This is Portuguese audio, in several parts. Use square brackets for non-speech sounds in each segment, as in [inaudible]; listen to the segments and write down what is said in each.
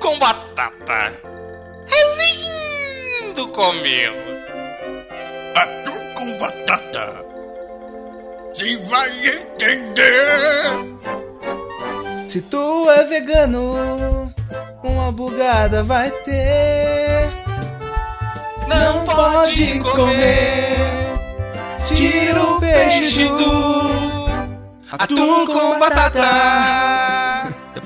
com batata. É lindo comer. Atum com batata. Você vai entender. Se tu é vegano, uma bugada vai ter. Não, pode comer. Tira o peixe do atum com batata. Até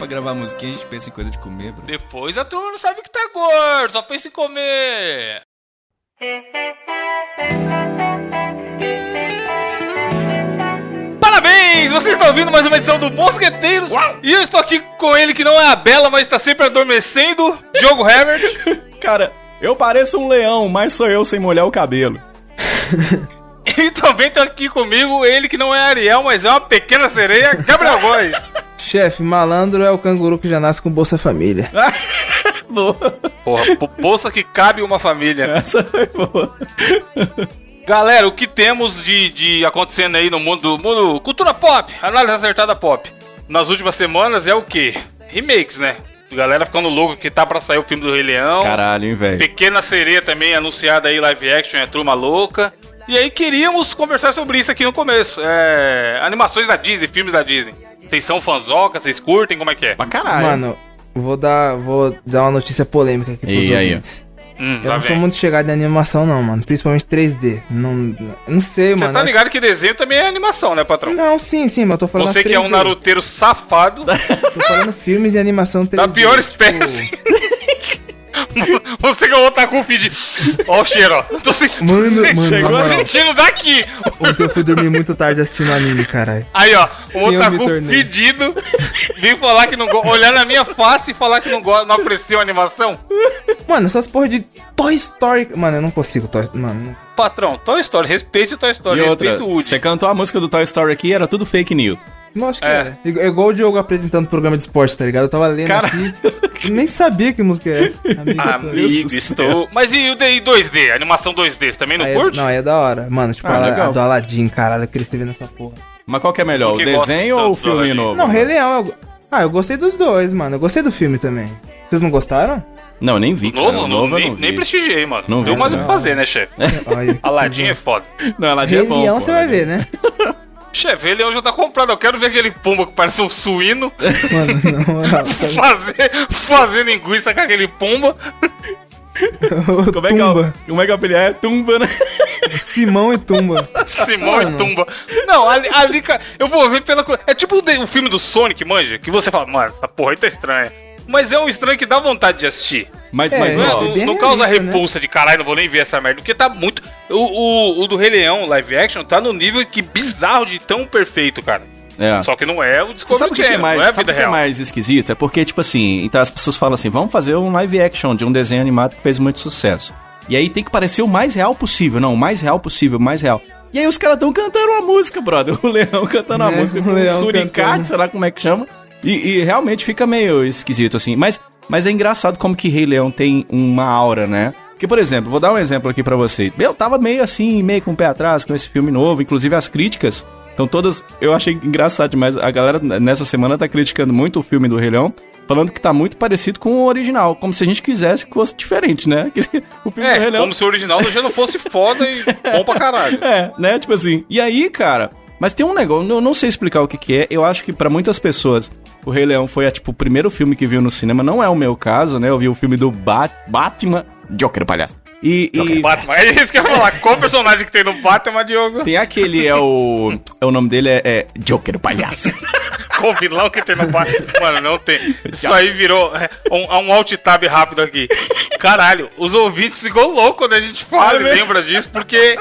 pra gravar musiquinha a gente pensa em coisa de comer, bro. Depois a turma não sabe que tá gordo, só pensa em comer. Parabéns! Vocês estão ouvindo mais uma edição do Mosqueteiros e eu estou aqui com ele que não é a Bela, mas está sempre adormecendo, Diogo Herbert. [laughs] Cara, eu pareço um leão, mas sou eu sem molhar o cabelo. [laughs] E também tá aqui comigo ele que não é Ariel, mas é uma pequena sereia, Gabriel Góes. [laughs] Chefe, malandro é o canguru que já nasce com Bolsa Família. [laughs] Boa. Porra, po- bolsa que cabe uma família. Essa foi boa. Galera, o que temos de, de acontecendo aí no mundo, mundo cultura pop, análise acertada pop, nas últimas semanas é o quê? Remakes, né? Galera ficando louco que tá pra sair o filme do Rei Leão. Caralho, hein, velho. Pequena Sereia também anunciada aí, live action, é turma louca. E aí queríamos conversar sobre isso aqui no começo. É, animações da Disney, filmes da Disney. Vocês são fãzoca, vocês curtem, como é que é? Pra caralho. Mano, vou dar, vou dar uma notícia polêmica aqui pros E aí, ouvintes. Hum, Eu não sou muito chegado em animação, não, mano. Principalmente 3D. Não, não sei, Você mano. tá acho- ligado que desenho também é animação, né, patrão? Não, sim, sim, mas eu tô falando Você que é um 3D. naruteiro safado, Tô falando filmes e animação 3D. da pior tipo, espécie. [laughs] Você que o otaku feed. Ó o cheiro, ó. Tô, se... Mano, mano, Chegou sentindo daqui. Ontem eu fui dormir muito tarde assistindo anime, caralho. Aí, ó, o otaku tornei? fedido vem falar que não gosta, olhar na minha face e falar que não gosta, não apreciou a animação. Mano, essas porra de Toy Story. Mano, eu não consigo Toy. Mano, Patrão, Toy Story, respeite o Toy Story, E outra, respeite o Woody. você cantou a música do Toy Story aqui, era tudo fake news. Lógico que É. era. É igual o Diogo apresentando programa de esporte, tá ligado? Eu tava lendo Cara. aqui. nem sabia que música é essa. [laughs] Amigo, Amigo, estou. Mas e o DI 2D? Animação 2D, você também não Aí é- curte? não, aí é da hora. Mano, tipo, Ah, a, a do Aladdin, caralho, eu cresci vendo essa porra. Mas qual que é melhor, o desenho ou o filme novo? Não, Rei Leão. Eu... Ah, eu gostei dos dois, mano. Eu gostei do filme também. Vocês não gostaram? Não, nem vi, cara. Novo? Não, novo nem, não vi. nem prestigiei, mano. Não Deu vi, mais o não. que fazer, né, chefe? [laughs] Aladdin é foda. Não, Rei é bom, Leão você vai ver, né? [laughs] Chefe, ele já tá comprado. Eu quero ver aquele pumba que parece um suíno Mano, na moral. [laughs] fazer, fazer linguiça com aquele pumba. Como é, que é o, como é que é o apelido? É Tumba, né? Simão e Tumba. Simão e Mano. Tumba. Não, ali, ali, cara, eu vou ver pela. É tipo o filme do Sonic, manja, que você fala, mano, essa porra aí tá estranha. Mas é um estranho que dá vontade de assistir. Mas, É, mas Não, ó, não, bem não causa realista, né? repulsa de caralho, não vou nem ver essa merda, porque tá muito. O, o, o do Rei Leão, live action, tá no nível que bizarro de tão perfeito, cara. é. Só que não é o Discovery sabe o que que é Channel, mais, não é a sabe vida o que é real. mais esquisito? É porque, tipo assim, então as pessoas falam assim, vamos fazer um live action de um desenho animado que fez muito sucesso. E aí tem que parecer o mais real possível. Não, o mais real possível, o mais real. E aí os caras estão cantando uma música, brother. [laughs] O leão cantando uma É, música o com um leão suricate, sei lá como é que chama. E, e realmente fica meio esquisito, assim. Mas, mas é engraçado como que Rei Leão tem uma aura, né? Porque, por exemplo, vou dar um exemplo aqui pra vocês. Eu tava meio assim, meio com o pé atrás com esse filme novo. Inclusive as críticas então todas, eu achei engraçado demais. A galera nessa semana tá criticando muito o filme do Rei Leão, falando que tá muito parecido com o original, como se a gente quisesse que fosse diferente, né? [laughs] Que o filme do Rei É, Leão como se o original já não fosse foda e bom pra caralho. [laughs] é, né? Tipo assim. E aí, cara, mas tem um negócio, eu não sei explicar o que, que é. Eu acho que pra muitas pessoas o Rei Leão foi tipo o primeiro filme que viu no cinema. Não é o meu caso, né? Eu vi o filme do Bat Batman, Joker palhaço. E, e Batman. É isso que eu ia falar. Qual personagem que tem no Batman, Diogo? tem aquele é o, é o nome dele é, é Joker palhaço. [laughs] Qual vilão que tem no Batman? Mano, não tem. Isso aí virou é, um, um alt tab rápido aqui. Caralho, os ouvintes ficam loucos quando a gente fala É e lembra disso, porque,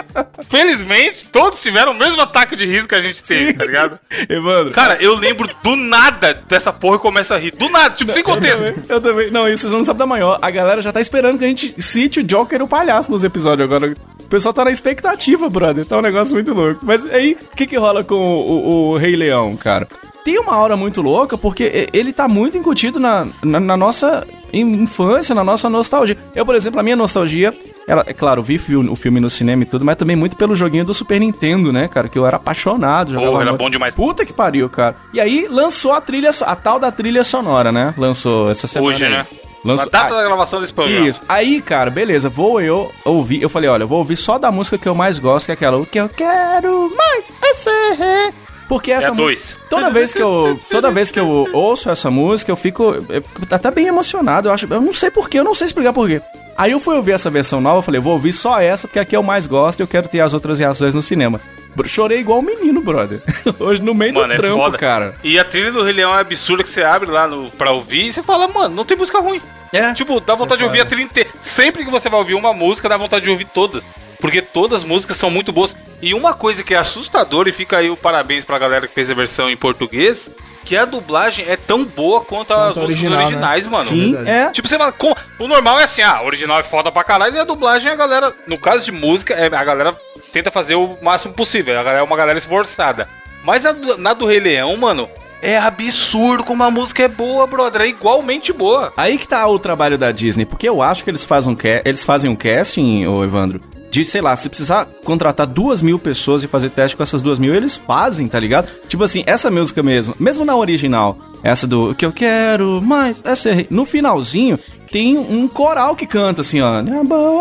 felizmente, todos tiveram o mesmo ataque de riso que a gente teve, tá ligado? Evandro. Cara, eu lembro do nada dessa porra e começo a rir. Do nada, tipo, sem Eu contexto. também, eu também. Não, isso vocês não sabem da maior. A galera já tá esperando que a gente cite o Joker o palhaço nos episódios agora. O pessoal tá na expectativa, brother. Tá um negócio muito louco. Mas aí, o que que rola com o, o- o Rei Leão, cara? Tem uma aura muito louca porque ele tá muito incutido na, na, na nossa in- infância, na nossa nostalgia. Eu, por exemplo, a minha nostalgia, ela, é claro, vi o filme no cinema e tudo, mas também muito pelo joguinho do Super Nintendo, né, cara? Que eu era apaixonado. Porra, era muito. bom demais. Puta que pariu, cara. E aí lançou a trilha, a tal da trilha sonora, né? Lançou essa semana. Hoje, aí. né? Lançou- A data Ah, da gravação desse programa. Isso. Aí, cara, beleza, vou eu ouvir. Eu falei, olha, eu vou ouvir só da música que eu mais gosto, que é aquela, o que eu quero mais é ser. Porque essa É dois. Toda vez que eu, toda vez que eu ouço essa música, eu fico, eu fico até bem emocionado. Eu acho, eu não sei porquê, eu não sei explicar porquê. Aí eu fui ouvir essa versão nova, eu falei, vou ouvir só essa, porque aqui eu mais gosto e eu quero ter as outras reações no cinema. Chorei igual um menino, brother. [laughs] Hoje no meio Mano, do é trampo, foda. cara. E a trilha do Rei Leão é absurda que você abre lá no, pra ouvir e você fala, mano, não tem música ruim. É. Tipo, dá vontade de ouvir a trilha inteira. Sempre que você vai ouvir uma música, dá vontade de ouvir todas. Porque todas as músicas são muito boas. E uma coisa que é assustadora, e fica aí o parabéns pra galera que fez a versão em português, que a dublagem é tão boa quanto, as a músicas original, né? originais, mano. Sim, é. Tipo, você fala, com- o normal é assim, ah, o original é foda pra caralho, e a dublagem a galera, no caso de música, é, a galera tenta fazer o máximo possível, a galera é uma galera esforçada. Mas do- na do Rei Leão, mano, é absurdo como a música é boa, brother, é igualmente boa. Aí que tá o trabalho da Disney, porque eu acho que eles fazem um, eles fazem um casting, ô Evandro, de, sei lá, se precisar contratar duas mil pessoas e fazer teste com essas duas mil, eles fazem, tá ligado? Tipo assim, essa música mesmo, mesmo na original, essa do O que eu quero mais, essa é... no finalzinho tem um coral que canta assim, ó.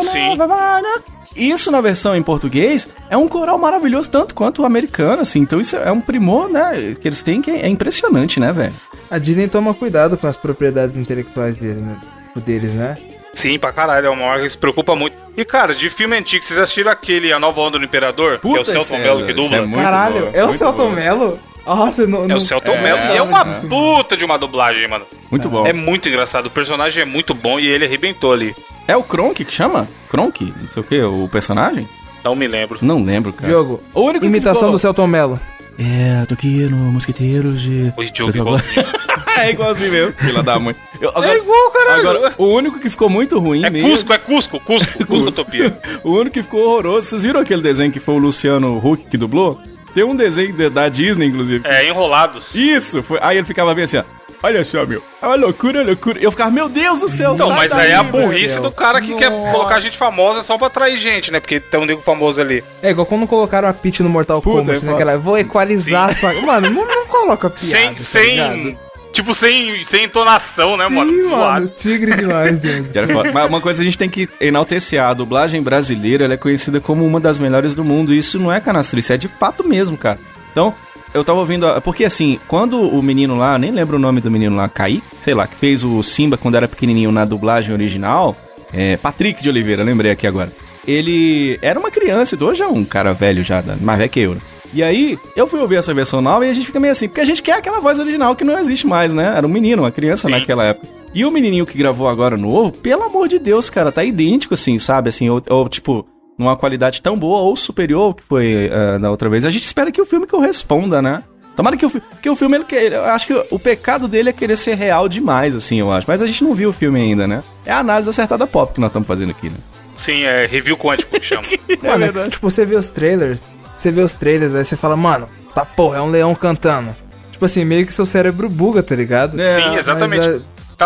Sim. Isso na versão em português é um coral maravilhoso, tanto quanto o americano, assim. Então isso é um primor, né? Que eles têm que é impressionante, né, velho? A Disney toma cuidado com as propriedades intelectuais dele, né? Deles, né? Sim, pra caralho, é uma marca que se preocupa muito. E cara, de filme antigo, vocês assistiram aquele A Nova Onda do Imperador? que é o Celton Mello que isso dubla? é muito Caralho, boa, é o Celton. Mello? Nossa, não, É não... o Celton É, Mello e é uma puta de uma dublagem, mano. Muito bom. É muito engraçado, o personagem é muito bom e ele arrebentou ali. É o Kronk que chama? Kronk? Não sei o que, o personagem? Não me lembro. Não lembro, cara. Diogo, O único que imitação do Celton Mello. É, tô aqui no Mosqueteiros de... O Diogo. [laughs] [laughs] é igualzinho mesmo. Fila da mãe. Eu- agora, É igual, caralho. agora, o único que ficou muito ruim É mesmo... Cusco, é Cusco, [laughs] Cusco, Cusco Utopia. o único que ficou horroroso... Vocês viram aquele desenho que foi o Luciano Huck que dublou? Tem um desenho de- da Disney, inclusive. É, Enrolados. Isso! Foi... Aí ele ficava bem assim, ó. Olha só, meu. É uma loucura, loucura. Eu ficava, meu Deus do céu, Então, sai mas daí, aí é a burrice céu. do cara que quer colocar gente famosa só pra atrair gente, né? Porque tem um nego famoso ali. É igual quando colocaram a Peach no Mortal Puta, Kombat, é né? foda. Aquela, vou equalizar a sua... Mano, não, não coloca piada, sem, tá sem. Tipo, sem, sem entonação, né, Sim, mano? mano, tigre demais, [laughs] foda. Mas uma coisa a gente tem que enaltecer, a dublagem brasileira ela é conhecida como uma das melhores do mundo, e isso não é canastrice, é de fato mesmo, cara. Então, eu tava ouvindo, a- porque assim, quando o menino lá, nem lembro o nome do menino lá, Caí, sei lá, que fez o Simba quando era pequenininho na dublagem original, é, Patrick de Oliveira, lembrei aqui agora. Ele era uma criança, e hoje é um cara velho já, mais velho que eu, né? E aí, eu fui ouvir essa versão nova e a gente fica meio assim, porque a gente quer aquela voz original que não existe mais, né? Era um menino, uma criança Sim. naquela época. E o menininho que gravou agora novo, pelo amor de Deus, cara, tá idêntico, assim, sabe? Assim, ou, ou, tipo, numa qualidade tão boa ou superior ao que foi eh, da outra vez. A gente espera que o filme corresponda, né? Tomara que o, que o filme, ele, que- eu acho que o pecado dele é querer ser real demais, assim, eu acho. Mas a gente não viu o filme ainda, né? É a análise acertada pop que nós estamos fazendo aqui, né? Sim, é review quântico que chama. [laughs] Mano, é que, tipo, você vê os trailers, você vê os trailers, aí você fala, mano, tá porra, é um leão cantando. Tipo assim, meio que seu cérebro buga, tá ligado? É, Sim, exatamente. mas,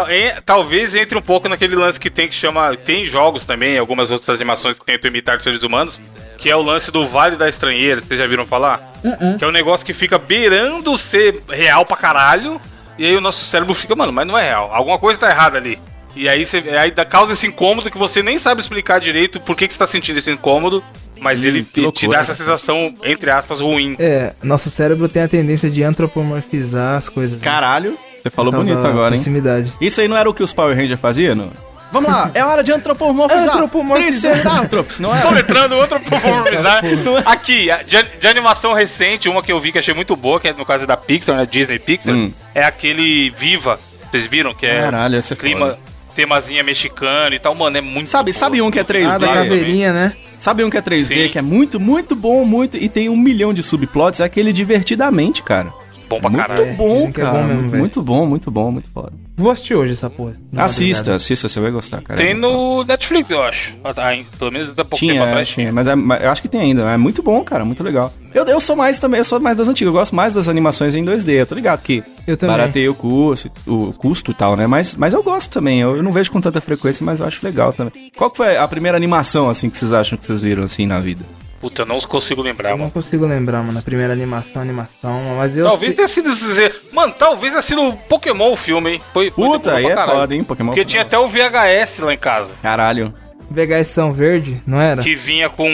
é- talvez entre um pouco naquele lance que tem que chama. Tem jogos também, algumas outras animações que tentam imitar seres humanos, que é o lance do Vale da Estranheira, vocês já viram falar? Que é um negócio que fica beirando ser real pra caralho, e aí o nosso cérebro fica, mano, mas não é real. Alguma coisa tá errada ali. E aí, você, aí causa esse incômodo que você nem sabe explicar direito por que, que você tá sentindo esse incômodo, mas ele que te, te dá essa sensação, entre aspas, ruim. É, nosso cérebro tem a tendência de antropomorfizar as coisas. né? Caralho, você falou bonito agora, hein? Proximidade. Isso aí não era o que os Power Rangers faziam? Não? Vamos lá, é hora de antropomorfizar. Antropomorfizar. Triceratops, não é? Soletrando outro popularizar. Aqui, de, de animação recente, uma que eu vi que achei muito boa, que é no caso é da Pixar, né? Disney Pixar, Hum. é aquele Viva. Vocês viram? Que é Caralho, esse é clima, foda. temazinha mexicano e tal, mano, é muito Sabe, boa. sabe um que é 3D? Ah, da caveirinha, né? Sabe um que é 3D, Sim. que é muito, muito bom, muito. E tem um milhão de subplots? É aquele divertidamente, cara. Bom pra muito caralho. bom, que é cara. bom mesmo, muito, bom, muito bom, muito foda. Vou assistir hoje essa porra. Assista, madrugada. assista, você vai gostar, cara. Tem no Netflix, eu acho. Ah, tá? Pelo menos até pouco Tinha, tempo é, atrás tinha, mas, é, mas eu acho que tem ainda. É muito bom, cara, muito legal. Eu, eu sou mais também, eu sou mais das antigas, eu gosto mais das animações em 2D. Eu tô ligado que Eu também. barateia o custo, o custo e tal, né? Mas, mas eu gosto também. Eu, eu não vejo com tanta frequência, mas eu acho legal também. Qual foi a primeira animação, assim, que vocês acham que vocês viram, assim, na vida? Puta, eu não consigo lembrar, Eu não mano. consigo lembrar, mano, a primeira animação, animação, mas eu Talvez sei... tenha sido dizer. Mano, talvez tenha sido o Pokémon o filme, hein? Foi, Puta, aí é caralho. foda, hein? Pokémon. Porque tinha até o VHS lá em casa. Caralho. VHS São Verde, não era? Que vinha com,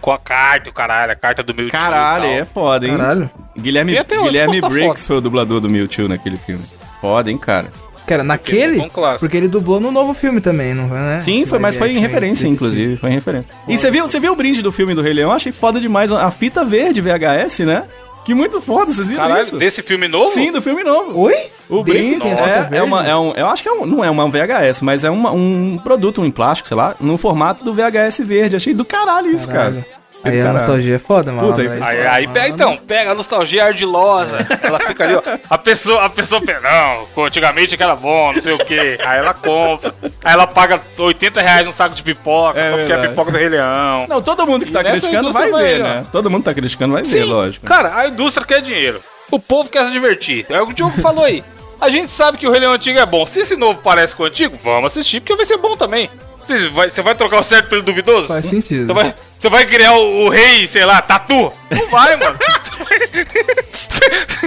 com a carta, o caralho, a carta do Mewtwo. Caralho, e tal. é foda, hein? Caralho. Guilherme, Guilherme Briggs foi o dublador do Mewtwo naquele filme. Foda, hein, cara? Cara, naquele? bom clássico. Porque ele dublou no novo filme também, não foi, né? Sim, Esse foi, mas foi em referência, inclusive. Foi em referência. E você viu, você viu o brinde do filme do Rei Leão? Achei foda demais. A fita verde VHS, né? Que muito foda, vocês viram Caralho, isso? desse filme novo? Sim, do filme novo. Oi? O Desse brinde é, é, uma, é um. Eu acho que é um, não é uma VHS, mas é uma- um produto, um plástico, sei lá, no formato do VHS verde. Achei do caralho isso, Caralho. cara. Aí a Caralho. nostalgia é foda, mano. Puta, Aí, Aí, aí pega, então, pega a nostalgia ardilosa. Ela fica ali, ó. A pessoa, a pessoa pensa, não, antigamente que era bom, não sei o quê. Aí ela compra. Aí ela paga 80 reais um saco de pipoca, É só porque é a pipoca do Rei Leão. Não, todo mundo que tá nessa criticando vai indústria ver, vai, né? Todo mundo tá criticando vai ver, lógico. Cara, a indústria quer dinheiro. O povo quer se divertir. É o que o Diogo falou aí. A gente sabe que o Rei Leão antigo é bom. Se esse novo parece com o antigo, vamos assistir, porque vai ser bom também. Você vai, você vai trocar o certo pelo duvidoso? Faz sentido. Você vai, você vai criar o, o rei, sei lá, tatu? Não vai, mano.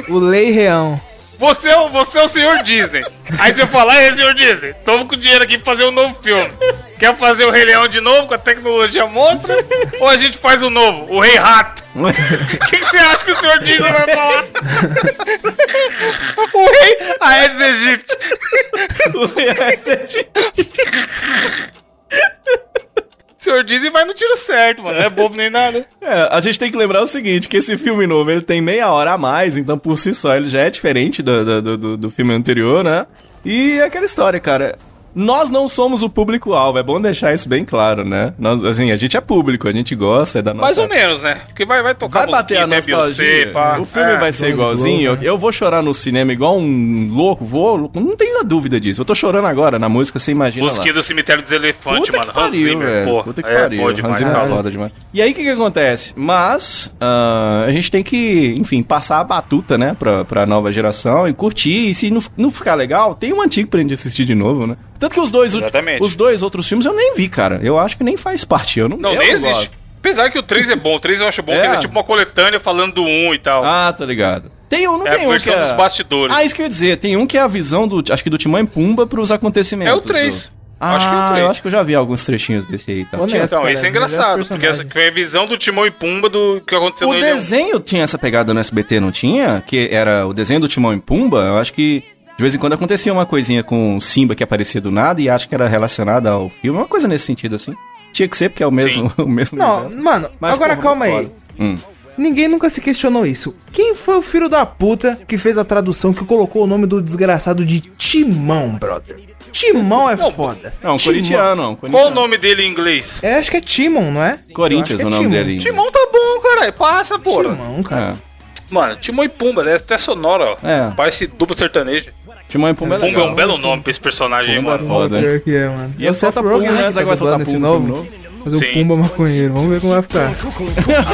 O Lei Reão. Você é, o, você é o senhor Disney. Aí você fala, aí, senhor Disney, toma com dinheiro aqui pra fazer um novo filme. Quer fazer o Rei Leão de novo com a tecnologia monstra? Ou a gente faz o novo, o Rei Rato? O que, que você acha que o senhor Disney vai falar? o Rei Aedes aegypti. O senhor Disney vai no tiro certo, mano. Não é bobo nem nada. É, a gente tem que lembrar o seguinte, que esse filme novo, ele tem meia hora a mais, então por si só ele já é diferente do, do- do, do filme anterior, né? E é aquela história, cara. Nós não somos o público-alvo, é bom deixar isso bem claro, né? Nós, assim, a gente é público, a gente gosta, é da nossa... Mais ou menos, né? Porque vai, vai tocar Vai bater a musiquinha, nostalgia. pá. o filme É. vai ser igualzinho. Eu, eu vou chorar no cinema igual um louco, vou. Não tenho dúvida disso. Eu tô chorando agora na música, você imagina. lá. Busquinha do Cemitério dos Elefantes, Puta mano. que Hans pariu, Zimmer, velho. pô. Puta que é pariu. bom demais, Hans Zimmer é demais. E aí, o que que acontece? Mas, ah, a gente tem que, enfim, passar a batuta, né, pra, pra nova geração e curtir. E se não, não ficar legal, tem um antigo pra gente assistir de novo, né? Tanto que os dois, Exatamente. os dois outros filmes eu nem vi, cara. Eu acho que nem faz parte. Eu não, Não, eu nem não existe. gosto. Apesar que o 3 é bom, o 3 eu acho bom, É. que ele é tipo uma coletânea falando do 1 e tal. Ah, tá ligado. Tem um, não é tem a um versão que é... dos bastidores. Ah, isso que eu ia dizer. Tem um que é a visão do, acho que do Timão e Pumba pros acontecimentos. É o 3. do- Acho que é o Ah, 3. eu acho que eu já vi alguns trechinhos desse aí. Tá? Honesto, então, cara, isso é engraçado, porque essa personagens. foi a visão do Timão e Pumba do que aconteceu O no Leão. desenho tinha essa pegada no SBT, não tinha? Que era o desenho do Timão e Pumba. Eu acho que de vez em quando acontecia uma coisinha com o Simba que aparecia do nada e acho que era relacionada ao filme. Uma coisa nesse sentido, assim. Tinha que ser, porque é o mesmo, [laughs] o mesmo Não, universo. mano, Mas, agora porra, calma aí. Hum. Ninguém nunca se questionou isso. Quem foi o filho da puta que fez a tradução que colocou o nome do desgraçado de Timão, brother? Timão é foda. Não, um Timão. corintiano. Um Qual o corintiano. nome dele em inglês? É, acho que é Timon, não é? Corinthians, Eu o nome é dele. Timão tá bom, caralho. Passa, porra. Timão, cara. É. Mano, Timão e Pumba, é até sonora, ó. É. Parece dupla sertaneja. Timão e Pumba é Pumba é um belo nome pra esse personagem aí, Pumba é mano. foda. Pior que é, mano. E é solta Rogen, pum, né? que Você tá vai soltar dublando esse pum, novo. filme Fazer Sim. o Pumba maconheiro. Vamos ver como vai ficar.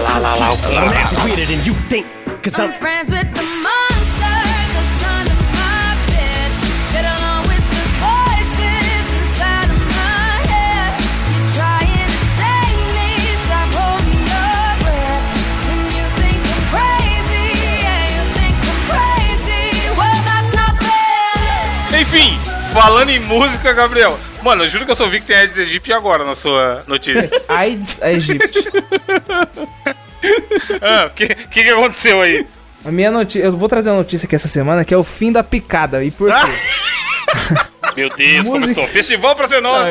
Lá, lá, lá, o Pumba. Falando em música, Gabriel. Mano, eu juro que eu só vi que tem Aedes aegypti agora na sua notícia. [laughs] AIDS Egypt. ah, o que, que que aconteceu aí? A minha notícia. Eu vou trazer uma notícia aqui essa semana que é o fim da picada. E por quê? [laughs] Meu Deus, Música. começou. Festival pra ser nossa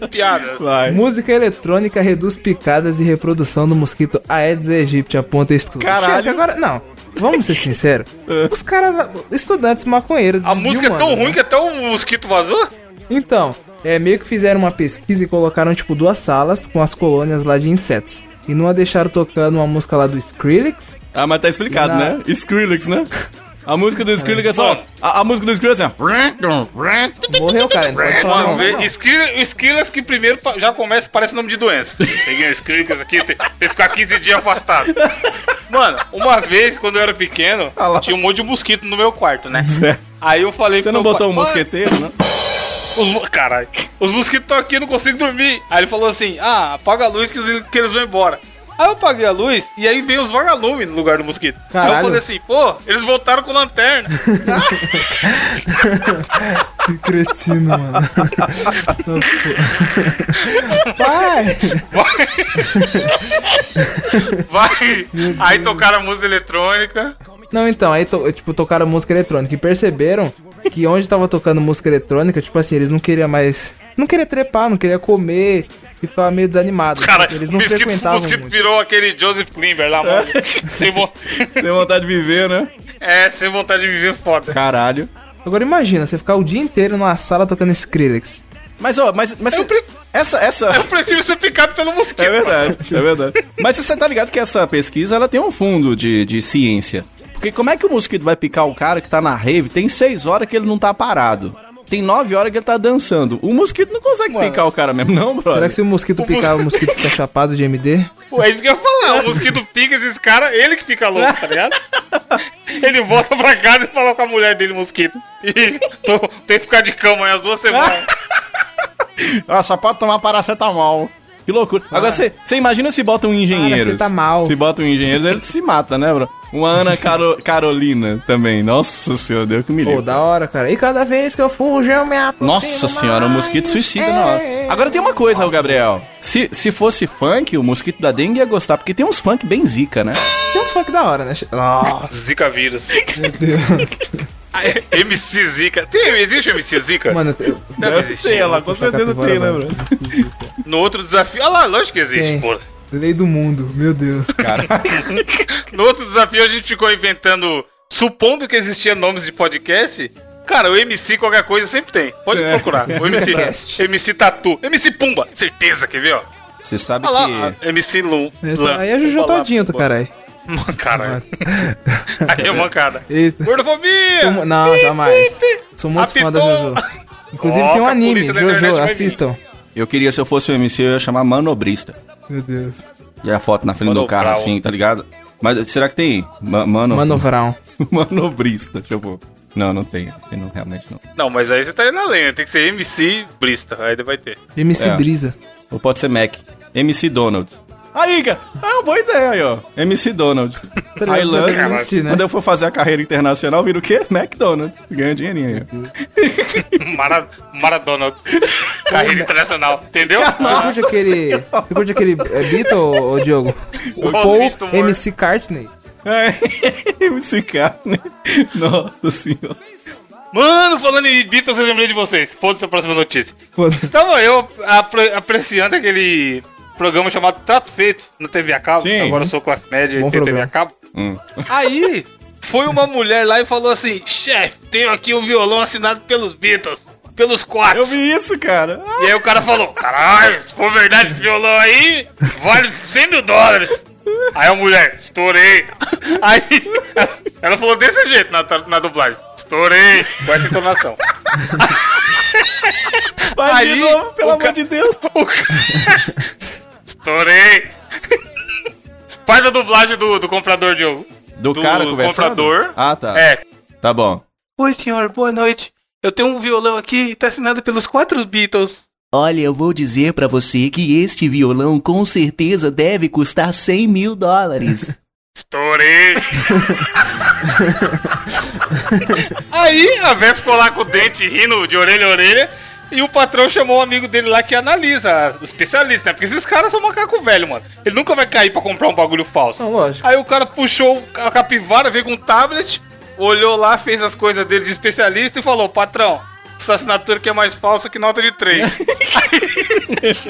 de [laughs] piadas. Vai. Música eletrônica reduz picadas e reprodução do mosquito Aedes aegypti, aponta estudo. Caralho. Chefe, agora, não. Vamos ser sinceros. Os caras, estudantes maconheiros. A música é tão ruim né? que até o mosquito vazou? Então, é meio que fizeram uma pesquisa e colocaram tipo duas salas com as colônias lá de insetos. E numa deixaram tocando uma música lá do Skrillex. Ah, mas tá explicado, Na- né? Skrillex, né? [laughs] A música do Skrillex é só... Mano. A, a música do Skrillex é... Morreu, cara. Não pode falar Mano, não. Skrillex, Skrillex que primeiro já começa, parece nome de doença. Peguei o Skrillex aqui, tem, tem que ficar 15 dias afastado. Mano, uma vez, quando eu era pequeno, Ah tinha um monte de mosquito no meu quarto, né? Certo. Aí eu falei Você não botou um pai, mosqueteiro, né? Os, caralho, os mosquitos estão aqui, eu não consigo dormir. Aí ele falou assim: Ah, apaga a luz que, os- que eles vão embora. Aí eu apaguei a luz e aí veio os vagalumes no lugar do mosquito. Aí eu Caralho. falei assim, pô, eles voltaram com lanterna. Que [laughs] cretino, mano. Pai! Vai. Aí tocaram a música eletrônica. Não, então, aí, to- tipo, tocaram música eletrônica e perceberam que onde tava tocando música eletrônica, tipo assim, eles não queriam mais. Não queria trepar, não queria comer e ficava meio desanimado. Tipo Cara, assim, eles o não mosquito, o frequentavam mosquito muito. virou aquele Joseph Klimber lá, mano. sem, vo- [laughs] Tem vontade de viver, né? é, sem vontade de viver foda. Caralho. Agora imagina, você ficar o dia inteiro numa sala tocando Skrillex. Mas, ó, mas, mas Eu cê- pre- essa, essa... Eu prefiro ser picado pelo mosquito. É verdade, é verdade. Mas você tá ligado que essa pesquisa, ela tem um fundo de, de ciência. Porque como é que o mosquito vai picar o cara que tá na rave, tem seis horas que ele não tá parado. Tem nove horas que ele tá dançando. O mosquito não consegue picar o cara mesmo, não, brother. Será que se o mosquito O picar, mos- o mosquito fica chapado de MD? Pô, é isso que eu ia falar. O mosquito pica esses caras, ele que fica louco, tá ligado? Ele volta pra casa e fala com a mulher dele, mosquito. E tô, tem que ficar de cama aí as duas semanas. [laughs] Ah, só pode tomar paracetamol. Que loucura. Agora, você imagina se bota um engenheiro. Paracetamol. Se bota um engenheiro, ele se mata, né, bro? Uma Ana Caro- Carolina também. Nossa senhora, Deus que me Pô, livre. da hora, cara. E cada vez que eu fujo, eu me aproximo Nossa senhora, o mosquito suicida na hora. É. Agora tem uma coisa, ô Gabriel. Se, se fosse funk, o mosquito da dengue ia gostar, porque tem uns funk bem zica, né? Tem uns funk da hora, né? Nossa, Zika vírus. meu Deus. [laughs] MC Zika. Tem, existe o MC Zika? Mano, eu... Deve existir. Tem, ela com certeza tem, né, mano. bro? No outro desafio. Ah lá, lógico que existe, Tem. porra. Lei do mundo, meu Deus. Cara, [laughs] No outro desafio a gente ficou inventando. Supondo que existia nomes de podcast. Cara, o MC qualquer coisa sempre tem. Pode É. procurar. O MC. Cast. MC Tatu. MC Pumba. Certeza, quer ver, ó? você sabe Olha lá, que... MC Lum. Lan. Aí é Juju todinho, caralho. Caralho. Aí é mancada. Eita. Gordofobia! Sou Não, jamais. Sou muito fã da Apitou. Jojo. Inclusive Ó, tem um anime, Jojo, assistam. Eu queria, se eu fosse o MC, eu ia chamar Manobrista. Meu Deus. E a foto na frente Mano do carro, Brown. assim, tá ligado? Mas será que tem? Ma- Mano... Manovrão. [laughs] Manobrista, deixa eu ver. Não, não tem. tem não, realmente não. Não, mas aí você tá indo na lenha. Tem que ser MC Brista. Aí vai ter. MC É. Brisa. Ou pode ser Mac. MC Donald. Aí, cara. É uma boa ideia aí, ó. MC Donald. Aí lança. Deve existir, né? Quando eu for fazer a carreira internacional, vira o quê? McDonald's. Ganha dinheirinho aí. [laughs] Mara, Maradona. Carreira internacional. Entendeu? Você curte aquele. Você curte aquele é, Beatle, ô, Diogo? O Paul? MC Cartney. É, [laughs] MC Carne. Nossa senhora. Mano, falando em Beatles, eu lembrei de vocês. Foda-se a próxima notícia. Estava eu apre- apreciando aquele programa chamado Trato Feito na TV a cabo. Sim. Agora eu sou classe média Bom e tenho TV a cabo. Hum. Aí, foi uma mulher lá e falou assim: chefe, tenho aqui um violão assinado pelos Beatles. Pelos quatro. Eu vi isso, cara. E aí o cara falou: caralho, se for verdade esse violão aí, vale 100 mil dólares. Aí a mulher, estourei. Aí ela falou desse jeito na, na dublagem: estourei, com essa entonação. Vai de Aí, novo, pelo amor ca- de Deus. O Estourei. [laughs] Faz a dublagem do, do comprador, Diogo. Do, Do cara conversando? comprador. Ah, tá. É. Tá bom. Oi, senhor, boa noite. Eu tenho um violão aqui, tá assinado pelos quatro Beatles. Olha, eu vou dizer pra você que este violão com certeza deve custar 100 mil dólares. [laughs] Estourei. [laughs] Aí a véia ficou lá com o dente rindo de orelha a orelha. E o patrão chamou um amigo dele lá que analisa, o especialista, né? Porque esses caras são macaco velho, mano. Ele nunca vai cair pra comprar um bagulho falso. Não, lógico. Aí o cara puxou a capivara, veio com um tablet, olhou lá, fez as coisas dele de especialista e falou: Patrão, essa assinatura aqui é mais falsa que nota de 3.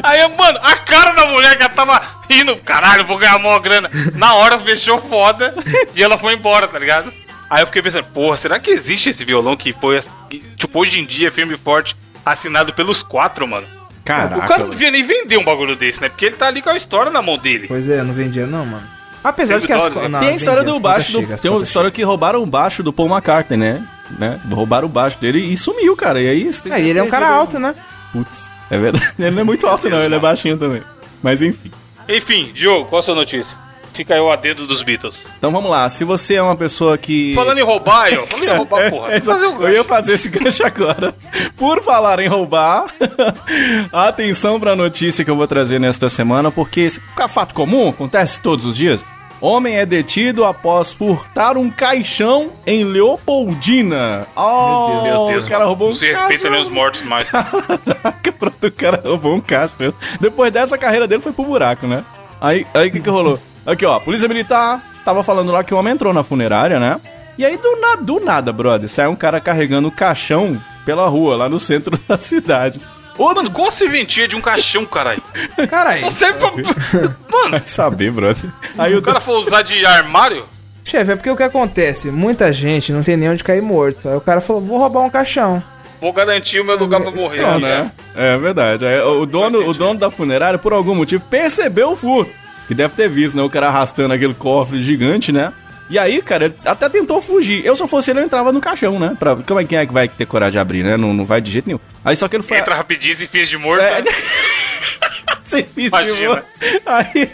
aí, [laughs] aí, mano, a cara da mulher que ela tava rindo, caralho, vou ganhar mó grana. Na hora fechou foda e ela foi embora, tá ligado? Aí eu fiquei pensando, porra, será que existe esse violão que foi, que, tipo, hoje em dia, firme e forte, assinado pelos quatro, mano? Caraca. o cara não devia nem vender um bagulho desse, né? Porque ele tá ali com a história na mão dele. Pois é, não vendia não, mano. Apesar de que as dólares, co- não, Tem a história vendia, do baixo do. chegam, as tem uma história que roubaram o baixo do Paul McCartney, né? né? Roubaram o baixo dele e sumiu, cara. E aí. você tem chegam. É, e ele é um cara alto, né? Putz, é verdade. [laughs] Ele não é muito alto, não, ele é baixinho também. Mas enfim. Enfim, Diogo, qual a sua notícia? Fica aí o adendo dos Beatles. Então vamos lá, se você é uma pessoa que. Falando em roubar, ó. Falando em roubar, É, [laughs] porra. é, fazer o eu ia fazer esse [laughs] gancho agora. Por falar em roubar, [laughs] atenção pra notícia que eu vou trazer nesta semana, porque se ficar fato comum, acontece todos os dias. Homem é detido após furtar um caixão em Leopoldina. Oh, Meu Deus, o cara roubou um se respeita os mortos mais. Caraca, pronto, o cara roubou um casco. Depois dessa, a carreira dele foi pro buraco, né? Aí, aí o que que rolou? Aqui, ó, polícia militar tava falando lá que o homem entrou na funerária, né? E aí, do, na, do nada, brother, sai um cara carregando o caixão pela rua, lá no centro [laughs] da cidade. Ô, mano, qual a serventia de um caixão, caralho? [laughs] Caralho, Só serve pra. [laughs] Mano, Vai saber, brother. Aí o o cara for usar de armário? chefe, é porque o que acontece? Muita gente não tem nem onde cair morto. Aí o cara falou, vou roubar um caixão. Vou garantir o meu lugar pra morrer. Não, né? né? É verdade. Aí, o, dono, o dono da funerária, por algum motivo, percebeu o furto. Que deve ter visto, né? O cara arrastando aquele cofre gigante, né? E aí, cara, ele até tentou fugir. Eu, se eu fosse ele, eu entrava no caixão, né? Pra, como é, quem é que vai ter coragem de abrir, né? Não, não vai de jeito nenhum. Aí só que ele foi... Entra rapidinho e finge de morto. É. né? [laughs] Você fingiu, Imagina. mano. Aí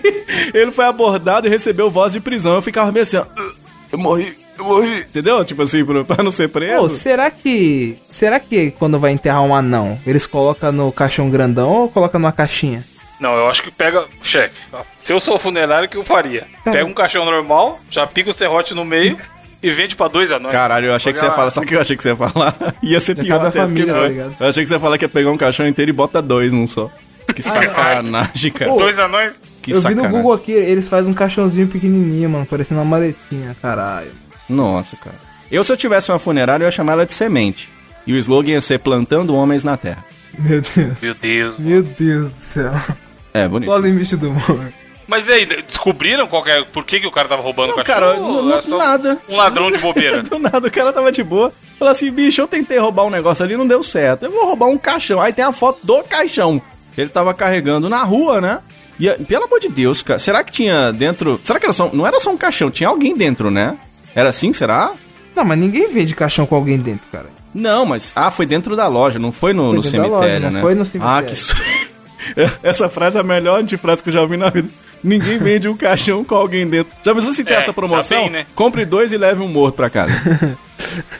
ele foi abordado e recebeu voz de prisão. Eu ficava meio assim, ó. Eu morri, eu morri. Entendeu? Tipo assim, pra, pra não ser preso. Pô, será que. Será que quando vai enterrar um anão, eles colocam no caixão grandão ou colocam numa caixinha? Não, eu acho que pega. Chefe, se eu sou funerário, o que eu faria? Pega um caixão normal, já pica o serrote no meio e vende pra dois anões. Caralho, eu achei que você ia falar. Sabe o que eu achei que você ia falar? [laughs] ia ser pior que família, tá? Eu achei que você ia falar que ia pegar um caixão inteiro e bota dois num só. Que sacanagem, cara. Dois anões? Que eu vi no sacanagem. Google aqui, eles fazem um caixãozinho pequenininho, mano, parecendo uma maletinha, caralho. Nossa, cara. Eu, se eu tivesse uma funerária, eu ia chamar ela de semente. E o slogan ia ser plantando homens na terra. Meu Deus. Meu Deus. Meu Deus do céu. É, bonito. Qual o limite do humor? Mas e aí, descobriram qual que é, por que, que o cara tava roubando o Não, caixão? cara, Ou não- não- só nada. Um ladrão de bobeira. [laughs] Do nada, o cara tava de boa. Falou assim, bicho, eu tentei roubar um negócio ali, não deu certo. Eu vou roubar um caixão. Aí tem a foto do caixão. Ele tava carregando na rua, né? E, pelo amor de Deus, cara, será que tinha dentro... Será que era só, não era só um caixão, tinha alguém dentro, né? Era assim, será? Não, mas ninguém vende caixão com alguém dentro, cara. Não, mas... Ah, foi dentro da loja, não foi no, Foi no cemitério, loja, não né? foi no cemitério. Ah, que... [laughs] [laughs] Essa frase é a melhor antifrase que eu já ouvi na vida. Ninguém vende um caixão com alguém dentro. Já pensou se tem É, essa promoção? tá bem, né? Compre dois e leve um morto pra casa. [laughs]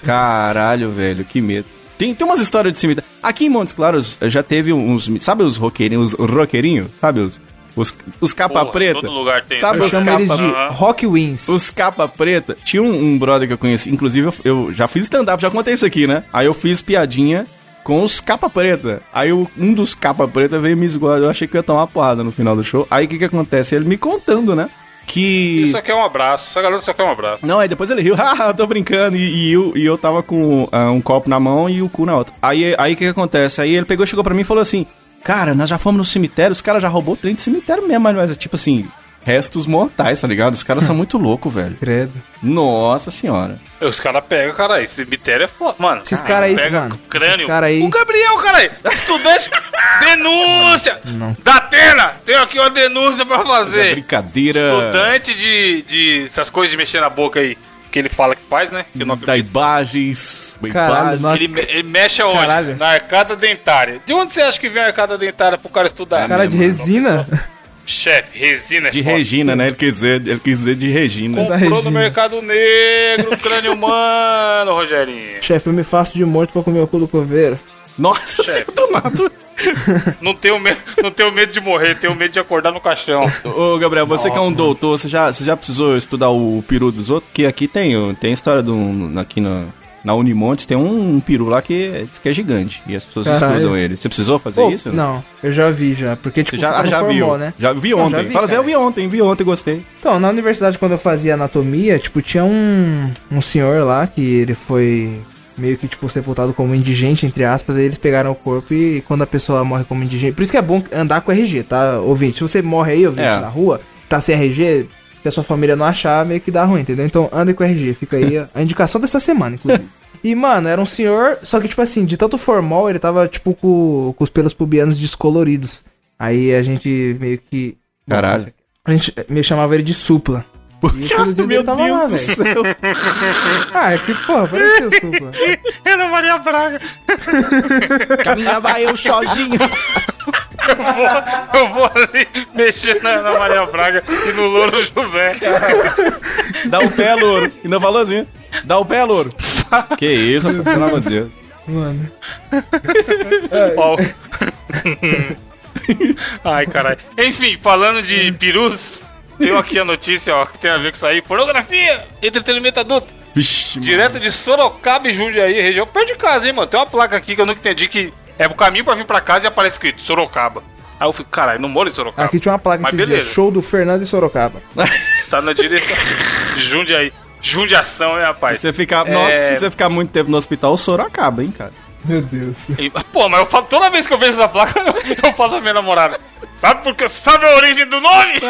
Caralho, velho, que medo. Tem, tem umas histórias de cemitério. Aqui em Montes Claros já teve uns. Sabe os roqueirinhos, os roqueirinhos? Sabe os. Os, os capa Porra, preta? todo lugar tem. Sabe Eu os chamo capa, eles de Aham. Rock Wins. os capa preta? Tinha um, um brother que eu conheci. Inclusive, eu, eu já fiz stand-up, já contei isso aqui, né? Aí eu fiz piadinha com os capa preta. Aí um dos capa preta veio me esgoar. Eu achei que eu ia tomar uma porrada no final do show. Aí o que que acontece? Ele me contando, né? Que. Isso aqui é um abraço. Essa galera só quer um abraço. Não, aí depois ele riu, [laughs] haha, tô brincando, e, e eu, e eu tava com ah, um copo na mão e o cu na outra. Aí aí o que, que acontece? Aí ele pegou, chegou pra mim e falou assim: Cara, nós já fomos no cemitério, os caras já roubou o trem de cemitério mesmo, mas é tipo assim, restos mortais, tá ligado? Os caras são muito loucos, velho. Credo. Nossa senhora. Os caras pegam, cara. Esse cemitério é foda. Mano, Esses caras aí, pega mano. crânio. Esses caras aí. O Gabriel, caralho. Estudante. [laughs] denúncia. Da Atena. Tenho aqui uma denúncia pra É fazer. brincadeira. Estudante de, de essas coisas de mexer na boca aí. Que ele fala que faz, né? Que não Da imagens. Caralho, não Ele, me- ele mexe aonde? Caralho. Na arcada dentária. De onde você acha que vem a arcada dentária pro cara estudar? Cara de resina? Chefe, resina é De foda. Regina, né? Ele quis dizer, ele quis dizer de Regina. Da Comprou no Regina. mercado negro, crânio [laughs] humano, Rogerinho. Chefe, eu me faço de morto pra comer o cu do coveiro. Nossa, Chefe. do nada. [laughs] Não tenho, medo, não tenho medo de morrer, tenho medo de acordar no caixão. Ô, Gabriel, você que é um doutor, você já, você já precisou estudar o peru dos outros? Que aqui tem, tem história do, aqui na, na Unimontes, tem um, um peru lá que, é- que é gigante. E as pessoas Caralho. estudam ele. Você precisou fazer Pô, isso? Não, eu já vi já. Porque, tipo, Você já, já formol, viu? né? Já vi Não, ontem. já vi, Fala assim, eu vi ontem, vi ontem, gostei. Então, na universidade, quando eu fazia anatomia, tipo, tinha um, um senhor lá que ele foi meio que, tipo, sepultado como indigente, entre aspas, aí eles pegaram o corpo e quando a pessoa morre como indigente... Por isso que é bom andar com RG, tá, ouvinte? Se você morre aí, ouvinte, É. na rua, tá sem RG, se a sua família não achar, meio que dá ruim, entendeu? Então, ande com RG, fica aí a, a indicação dessa semana, inclusive. [laughs] E, mano, era um senhor, só que, tipo assim, de tanto formal, ele tava, tipo, com, com os pelos pubianos descoloridos. Aí a gente meio que... Caralho. A gente me chamava ele de supla. E o peluzinho Meu dele tava lá, Deus do velho. [laughs] Ah, é que, pô, parecia o supla. [laughs] Ana Maria Braga. Caminhava eu sozinho. Eu vou, eu vou ali mexer na, na Maria Braga e no Louro José. Dá o pé, louro. Ainda falou assim. Dá o pé, louro. Que isso, pelo amor de Deus. Mano. Ai, caralho. Enfim, falando de perus, tenho aqui a notícia, ó, que tem a ver com isso aí. Pornografia, entretenimento adulto. Vixe, mano. Direto de Sorocaba e Jundiaí, região perto de casa, hein, mano. Tem uma placa aqui que eu nunca entendi que é o caminho pra vir pra casa e aparece escrito Sorocaba. Aí eu fico, caralho, não moro em Sorocaba. Aqui tinha uma placa Mas dias, beleza. show do Fernando e Sorocaba. [laughs] Tá na direção. Jundiaí. Jundiação, hein, Se rapaz? você ficar, É. nossa, se você ficar muito tempo no hospital, o soro acaba, hein, cara. Meu Deus. E- Pô, mas eu falo, toda vez que eu vejo essa placa, [laughs] eu falo pra minha namorada. Sabe porque sabe a origem do nome? [laughs]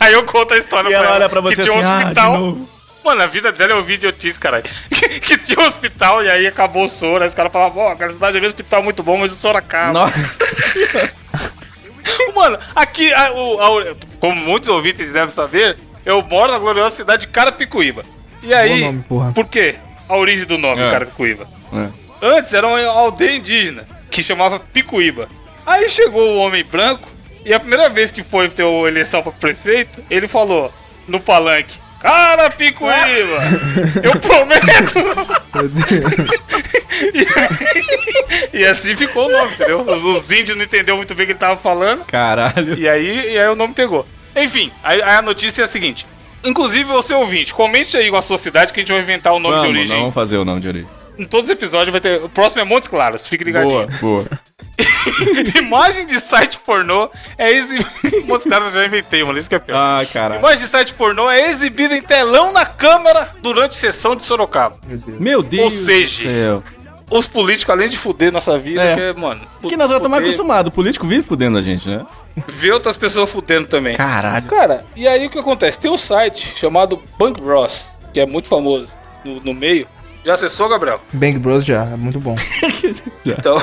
Aí eu conto a história E ela olha pra que você tinha assim, um ah, de hospital. novo. Mano, a vida dela é um idiotice, caralho. [laughs] Que, que tinha um hospital e aí acabou o soro. Aí os caras falavam, ó, aquela cidade é um hospital muito bom, mas o soro acaba. Nossa, [laughs] Mano, aqui, a- o- a- como muitos ouvintes devem saber, eu moro na gloriosa cidade de Carapicuíba. E aí, nome, porra. por quê? A origem do nome, É. Carapicuíba. É. Antes era uma aldeia indígena, que chamava Picuíba. Aí chegou o homem branco, e a primeira vez que foi ter a eleição pra prefeito, ele falou no palanque, Cara Picuíba, eu prometo! Deus. [laughs] e assim ficou o nome, entendeu? Os, os índios não entenderam muito bem o que ele tava falando, caralho. e aí, e aí o nome pegou. Enfim, aí, aí a notícia é a seguinte. Inclusive, você ouvinte, comente aí com a sua cidade que a gente vai inventar o nome de Vamos, origem. não vamos fazer o nome de origem. Em todos os episódios vai ter. O próximo é Montes Claros, fique ligadinho. Boa, boa. [laughs] Imagem de site pornô é exibida. [laughs] Montes Claros eu já inventei, mano. Isso que é pior. Ah, caralho. Imagem de site pornô é exibida em telão na câmera durante sessão de Sorocaba. Meu Deus. Meu Deus seja, do céu. Os políticos, além de fuder nossa vida, É. que é, mano. Porque nós já estamos acostumados. O político vive fudendo a gente, né? Ver outras pessoas fudendo também. Caralho. Cara, e aí o que acontece? Tem um site chamado Punk Bros, que é muito famoso no, no meio. Já acessou, Gabriel? Bang Bros já, é muito bom. [laughs] Então,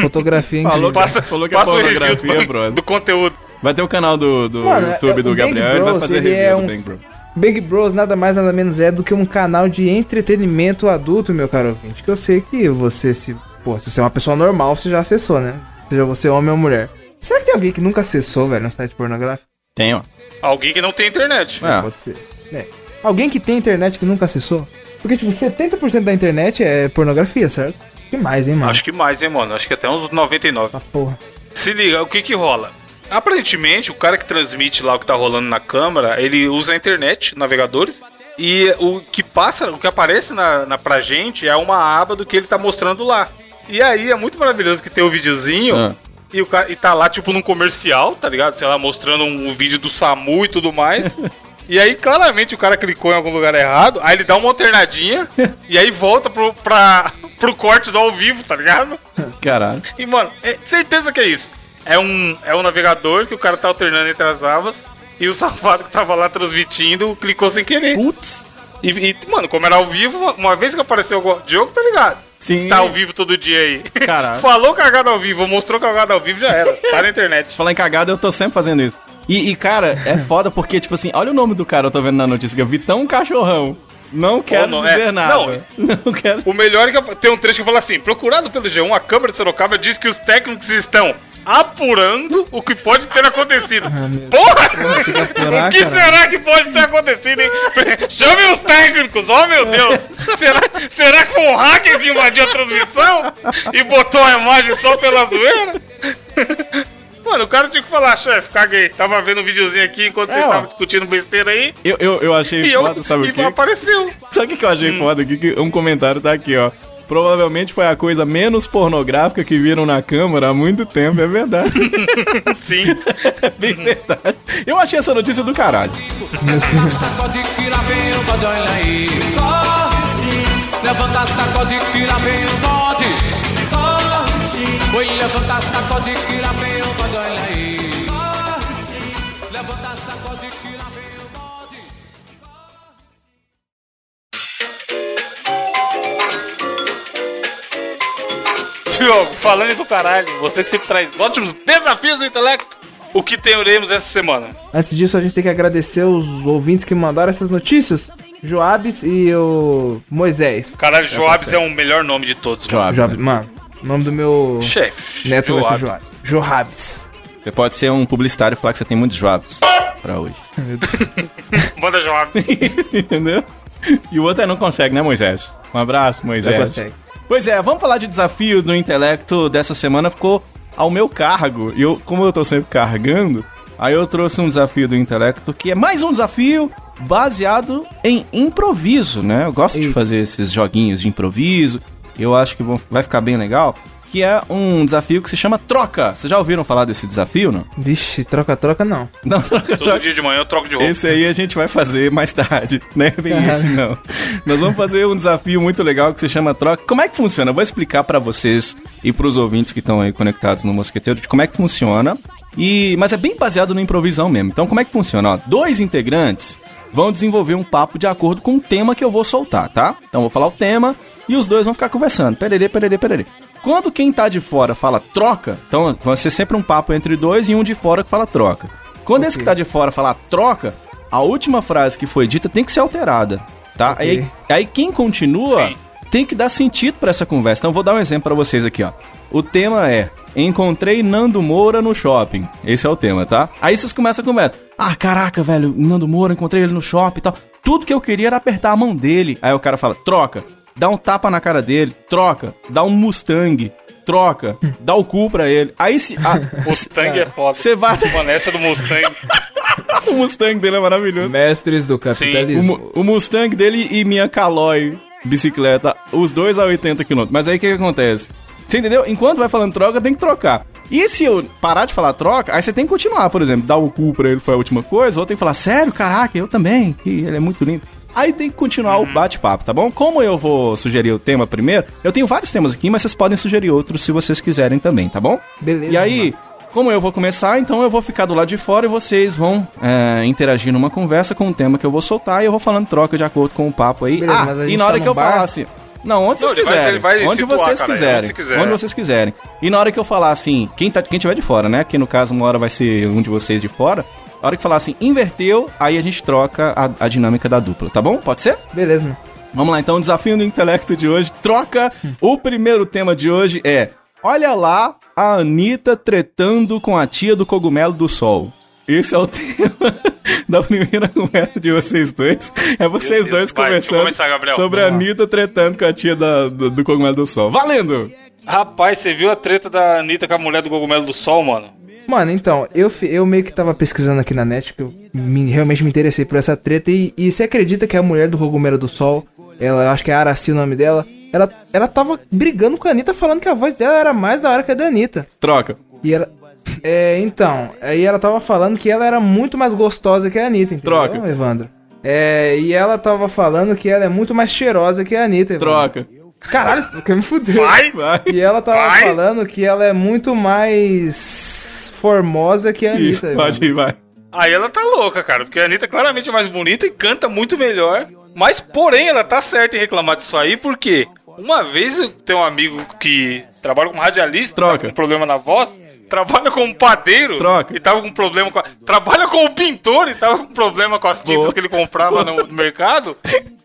Fotografia Falou incrível. passa, Falou que é passa o review pornografia, do, brother. do conteúdo. Vai ter o canal do, do Mano, YouTube é- do o Bang Gabriel, ele vai Bros, fazer ele review é do um- Bang Bro. Bang Bros nada mais nada menos é do que um canal de entretenimento adulto, meu caro ouvinte. Que eu sei que você, se, pô, se você é uma pessoa normal, você já acessou, né? Seja você homem ou mulher. Será que tem alguém que nunca acessou, velho, um site pornográfico? Tem, ó. Alguém que não tem internet. É. Pode ser. É. Alguém que tem internet que nunca acessou? Porque, tipo, 70% da internet é pornografia, certo? Que mais, hein, mano? Acho que mais, hein, mano? Acho que até uns 99. Ah, porra. Se liga, o que que rola? Aparentemente, o cara que transmite lá o que tá rolando na câmera, ele usa a internet, navegadores, e o que passa, o que aparece na, na pra gente é uma aba do que ele tá mostrando lá. E aí é muito maravilhoso que tem o videozinho Ah. e o cara e tá lá tipo num comercial, tá ligado? Sei lá, mostrando um, vídeo do SAMU e tudo mais. [laughs] E aí, claramente, o cara clicou em algum lugar errado, aí ele dá uma alternadinha [laughs] e aí volta pro, pra, pro corte do ao vivo, tá ligado? Caralho. E, mano, é certeza que é isso. É um, é um navegador que o cara tá alternando entre as abas e o [laughs] safado que tava lá transmitindo clicou sem querer. Putz. E, e, mano, como era ao vivo, uma- vez que apareceu o Diogo, tá ligado? Sim. Tá ao vivo todo dia aí. Caralho. [laughs] Falou cagada ao vivo, mostrou cagada ao vivo, já era. Tá na internet. Falar em cagada, eu tô sempre fazendo isso. E, e, cara, é [laughs] foda porque, tipo assim, olha o nome do cara, eu tô vendo na notícia, Vitão Cachorrão. Não quero não, dizer é. nada. Não. [laughs] Não quero. O melhor é que tem um trecho que fala assim: procurado pelo G1, a Câmara de Sorocaba diz que os técnicos estão apurando o que pode ter acontecido. [laughs] Porra! tem que apurar, o que caralho. será que pode ter acontecido, hein? Chame os técnicos, oh meu Deus! Será, será que foi um hacker que invadiu a transmissão e botou a imagem só pela zoeira? Mano, o cara tinha que falar, chefe, caguei. Tava vendo um videozinho aqui enquanto É, vocês estavam discutindo besteira aí. Eu, eu, eu achei E eu foda, sabe e o quê? apareceu. Sabe o que, que eu achei Hum. foda aqui? Que um comentário tá aqui, ó. Provavelmente foi a coisa menos pornográfica que viram na câmara há muito tempo, é verdade. [laughs] Sim. é [laughs] bem verdade. Eu achei essa notícia do caralho. Sacode que lá vem o bode, olha aí. Corre sim. Levanta, sacode que lá vem o sim. Oi, levanta, sacode que lá vem o bode, olha aí. Levanta, sacode que lá vem o bode. Diogo, falando do caralho, você que sempre traz ótimos desafios do intelecto, o que teremos essa semana? Antes disso, a gente tem que agradecer os ouvintes que mandaram essas notícias. Joabes e o Moisés. Caralho, Joabes é o melhor nome de todos. mano. Joab. Joabes, mano. O nome do meu Chefe. neto vai ser Joab. Você pode ser um publicitário e falar que você tem muitos jobs pra hoje. [laughs] [laughs] Manda Joab. [laughs] Entendeu? E o outro é não consegue, né, Moisés? Um abraço, Moisés. consegue. Pois é, vamos falar de desafio do intelecto dessa semana. Ficou ao meu cargo. E eu, como eu tô sempre carregando, aí eu trouxe um desafio do intelecto que é mais um desafio baseado em improviso, né? Eu gosto de Eita. fazer esses joguinhos de improviso. Eu acho que vão- vai ficar bem legal. Que é um desafio que se chama troca. Vocês já ouviram falar desse desafio, não? Vixe, troca-troca não. [laughs] Não, troca, Todo dia de manhã eu troco de roupa. Esse aí a gente vai fazer mais tarde, [laughs] né? Bem esse não. Nós vamos fazer um desafio muito legal que se chama troca. Como é que funciona? Eu vou explicar pra vocês e pros ouvintes que estão aí conectados no Mosqueteiro de como é que funciona. E mas é bem baseado na improvisão mesmo. Então como é que funciona? Ó, dois integrantes vão desenvolver um papo de acordo com o tema que eu vou soltar, tá? Então eu vou falar o tema e os dois vão ficar conversando. Pererê, pererê, pererê. Quando quem tá de fora fala troca, então vai ser sempre um papo entre dois e um de fora que fala troca. Quando esse que tá de fora falar troca, a última frase que foi dita tem que ser alterada, tá? Ok. Aí, aí quem continua Sim. tem que dar sentido pra essa conversa. Então eu vou dar um exemplo pra vocês aqui, ó. O tema é Encontrei Nando Moura no shopping. Esse é o tema, tá? Aí vocês começam a conversa. Ah, caraca, velho, Nando Moura, encontrei ele no shopping e tal. Tudo que eu queria era apertar a mão dele. Aí o cara fala: troca, dá um tapa na cara dele, troca, dá um Mustang, troca, dá o cu pra ele. Aí se. ah, [laughs] Mustang é foda. Você vai. Mano, essa do Mustang. [laughs] o Mustang dele é maravilhoso. Mestres do O, capitalismo. Mu- o Mustang dele e minha Caloi bicicleta, os dois a 80 km. Mas aí o que, que acontece? Você entendeu? Enquanto vai falando troca, tem que trocar. E se eu parar de falar troca, aí você tem que continuar, por exemplo, dar o cu pra ele foi a última coisa, ou tem que falar, sério, caraca, eu também, que ele é muito lindo. Aí tem que continuar o bate-papo, tá bom? Como eu vou sugerir o tema primeiro, eu tenho vários temas aqui, mas vocês podem sugerir outros se vocês quiserem também, tá bom? Beleza, E aí, mano. como eu vou começar, então eu vou ficar do lado de fora e vocês vão é, interagir numa conversa com o tema que eu vou soltar e eu vou falando troca de acordo com o papo aí. Beleza, ah, mas a e na hora tá que eu bar? falar assim. Não, onde vocês quiserem. onde situar, vocês quiserem. onde vocês quiserem. E na hora que eu falar assim, quem, tá, quem tiver de fora, né? Que no caso uma hora vai ser um de vocês de fora. A hora que falar assim, inverteu, aí a gente troca a, a dinâmica da dupla, tá bom? Pode ser? Beleza, mano. Vamos lá, então, o desafio do intelecto de hoje. Troca. O primeiro tema de hoje é: Olha lá a Anitta tretando com a tia do cogumelo do sol. Esse é o tema [laughs] da primeira conversa de vocês dois. É vocês dois Vai, conversando começar, sobre a. Anitta tretando com a tia da- do, do cogumelo do sol. Valendo! Rapaz, você viu a treta da Anitta com a mulher do Cogumelo do Sol, mano? Mano, então, eu, eu meio que tava pesquisando aqui na net, que eu me- realmente me interessei por essa treta, e, e você acredita que a mulher do Cogumelo do Sol, ela, acho que é Araci o nome dela, ela, ela tava brigando com a Anitta, falando que a voz dela era mais da hora que a da Anitta. Troca. E ela... É, então, aí ela tava falando que ela era muito mais gostosa que a Anitta, entendeu, Troca. Evandro? É, e ela tava falando que ela é muito mais cheirosa que a Anitta, Evandro. Troca. Caralho, você quer me fuder. Vai! Vai. E ela tava Vai. falando que ela é muito mais formosa que a Isso, Anitta. pode ir, vai. Aí ela tá louca, cara, porque a Anitta claramente é mais bonita e canta muito melhor. Mas, porém, ela tá certa em reclamar disso aí, porque uma vez eu tenho um amigo que trabalha como radialista, Troca. tá com problema na voz, trabalha como padeiro Troca. e tava com problema com a... Trabalha como pintor e tava com problema com as tintas Boa. que ele comprava no, no mercado.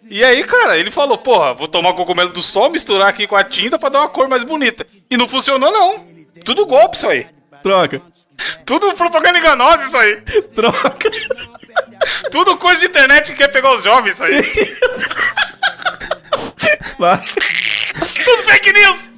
E aí, cara, ele falou, porra, vou tomar cogumelo do sol, misturar aqui com a tinta pra dar uma cor mais bonita. E não funcionou, não. Tudo golpe isso aí. Troca. Tudo propaganda enganosa isso aí. Troca. Tudo coisa de internet que quer pegar os jovens, isso aí. [laughs] Tudo fake news.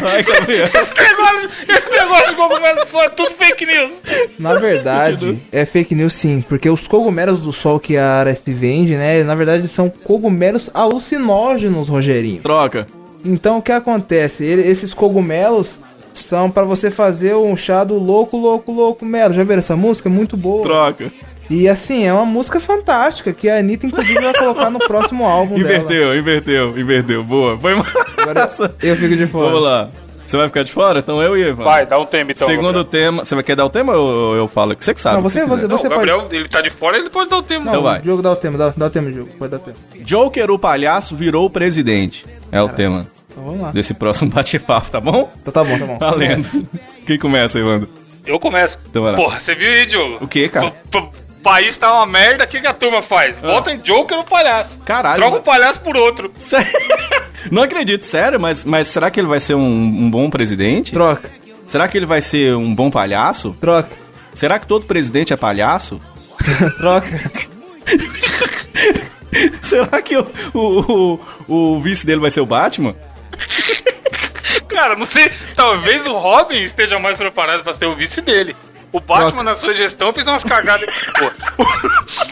Vai, Gabriel. Esse negócio, esse negócio de cogumelo do sol é tudo fake news. Na verdade, é fake news sim, porque os cogumelos do sol que a Araci vende, né, na verdade são cogumelos alucinógenos, Rogerinho. Troca. Então o que acontece? Ele- esses cogumelos são pra você fazer um chá do louco, louco, louco melo. Já viram essa música? Muito boa. Troca. E assim, é uma música fantástica que a Anitta inclusive vai colocar no próximo álbum dela. Inverteu, inverteu, inverteu. Boa. Foi Agora [laughs] eu fico de fora. Vamos lá. Você vai ficar de fora? Então eu e Evan. Vai, dá um tempo então. Segundo Gabriel. tema. Você vai quer dar o tema ou eu falo? Que você que sabe. Não, você, você, você Não, o pode. Gabriel, ele tá de fora, ele pode dar o tempo. Não, Então vai. o jogo dá o tema, dá, dá o tema, jogo. Pode dar o tema. Joker, o palhaço, virou o presidente. É o tema Então vamos lá. desse próximo [laughs] bate-papo, tá bom? Então tá bom, tá bom. Valendo. Quem começa, Evandro? Eu começo. Então vai lá. Porra, você viu aí, Diogo? O quê, cara? P- p- país tá uma merda, o que, que a turma faz? Vota em Joker ou palhaço. Caralho. Troca o palhaço por outro. [laughs] Não acredito, sério, mas, mas será que ele vai ser um, um bom presidente? Troca, Será que ele vai ser um bom palhaço? troca, Será que todo presidente é palhaço? [laughs] troca. [laughs] Será que o, o, o, o vice dele vai ser o Batman? Cara, não sei. Talvez o Robin esteja mais preparado pra ser o vice dele. O Batman, Troca. na sua gestão, fez umas cagadas. Pô,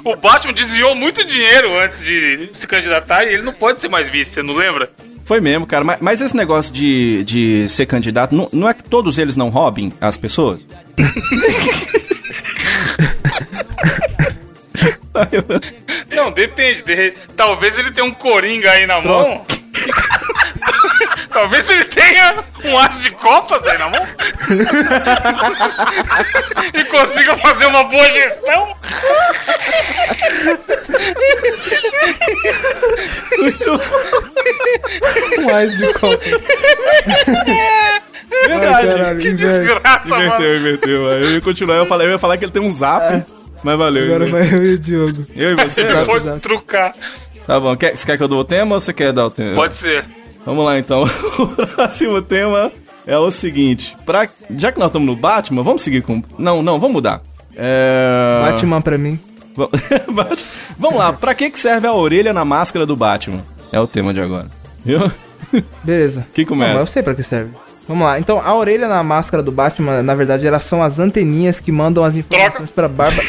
o, o Batman desviou muito dinheiro antes de se candidatar e ele não pode ser mais vice, você não lembra? Foi mesmo, cara. Mas, mas esse negócio de, de ser candidato, não, não é que todos eles não roubem as pessoas? Não, depende. de Talvez ele tenha um coringa aí na mão. Talvez ele tenha um as de copas aí na mão. e consiga fazer uma boa gestão. Mais de copa. Verdade. caralho, Que inverte. desgraça, mano. Inverteu, inverteu. Eu ia continuar, eu, falei, eu ia falar que ele tem um zap, mas valeu. Agora vai eu e o Diogo. Eu e você? Zap, Pode zap. trucar. Tá bom, quer, você quer que eu dou o tema ou você quer dar o tema? Pode ser. Vamos lá então. [laughs] O próximo tema é o seguinte: pra, já que nós estamos no Batman, vamos seguir com. Não, não, vamos mudar. É... Batman pra mim. Va- [laughs] vamos lá, pra que, que serve a orelha na máscara do Batman? É o tema de agora. Viu? Beleza. Quem começa? Não, eu sei pra que serve. Vamos lá. Então, a orelha na máscara do Batman, na verdade, elas são as anteninhas que mandam as informações pra barba.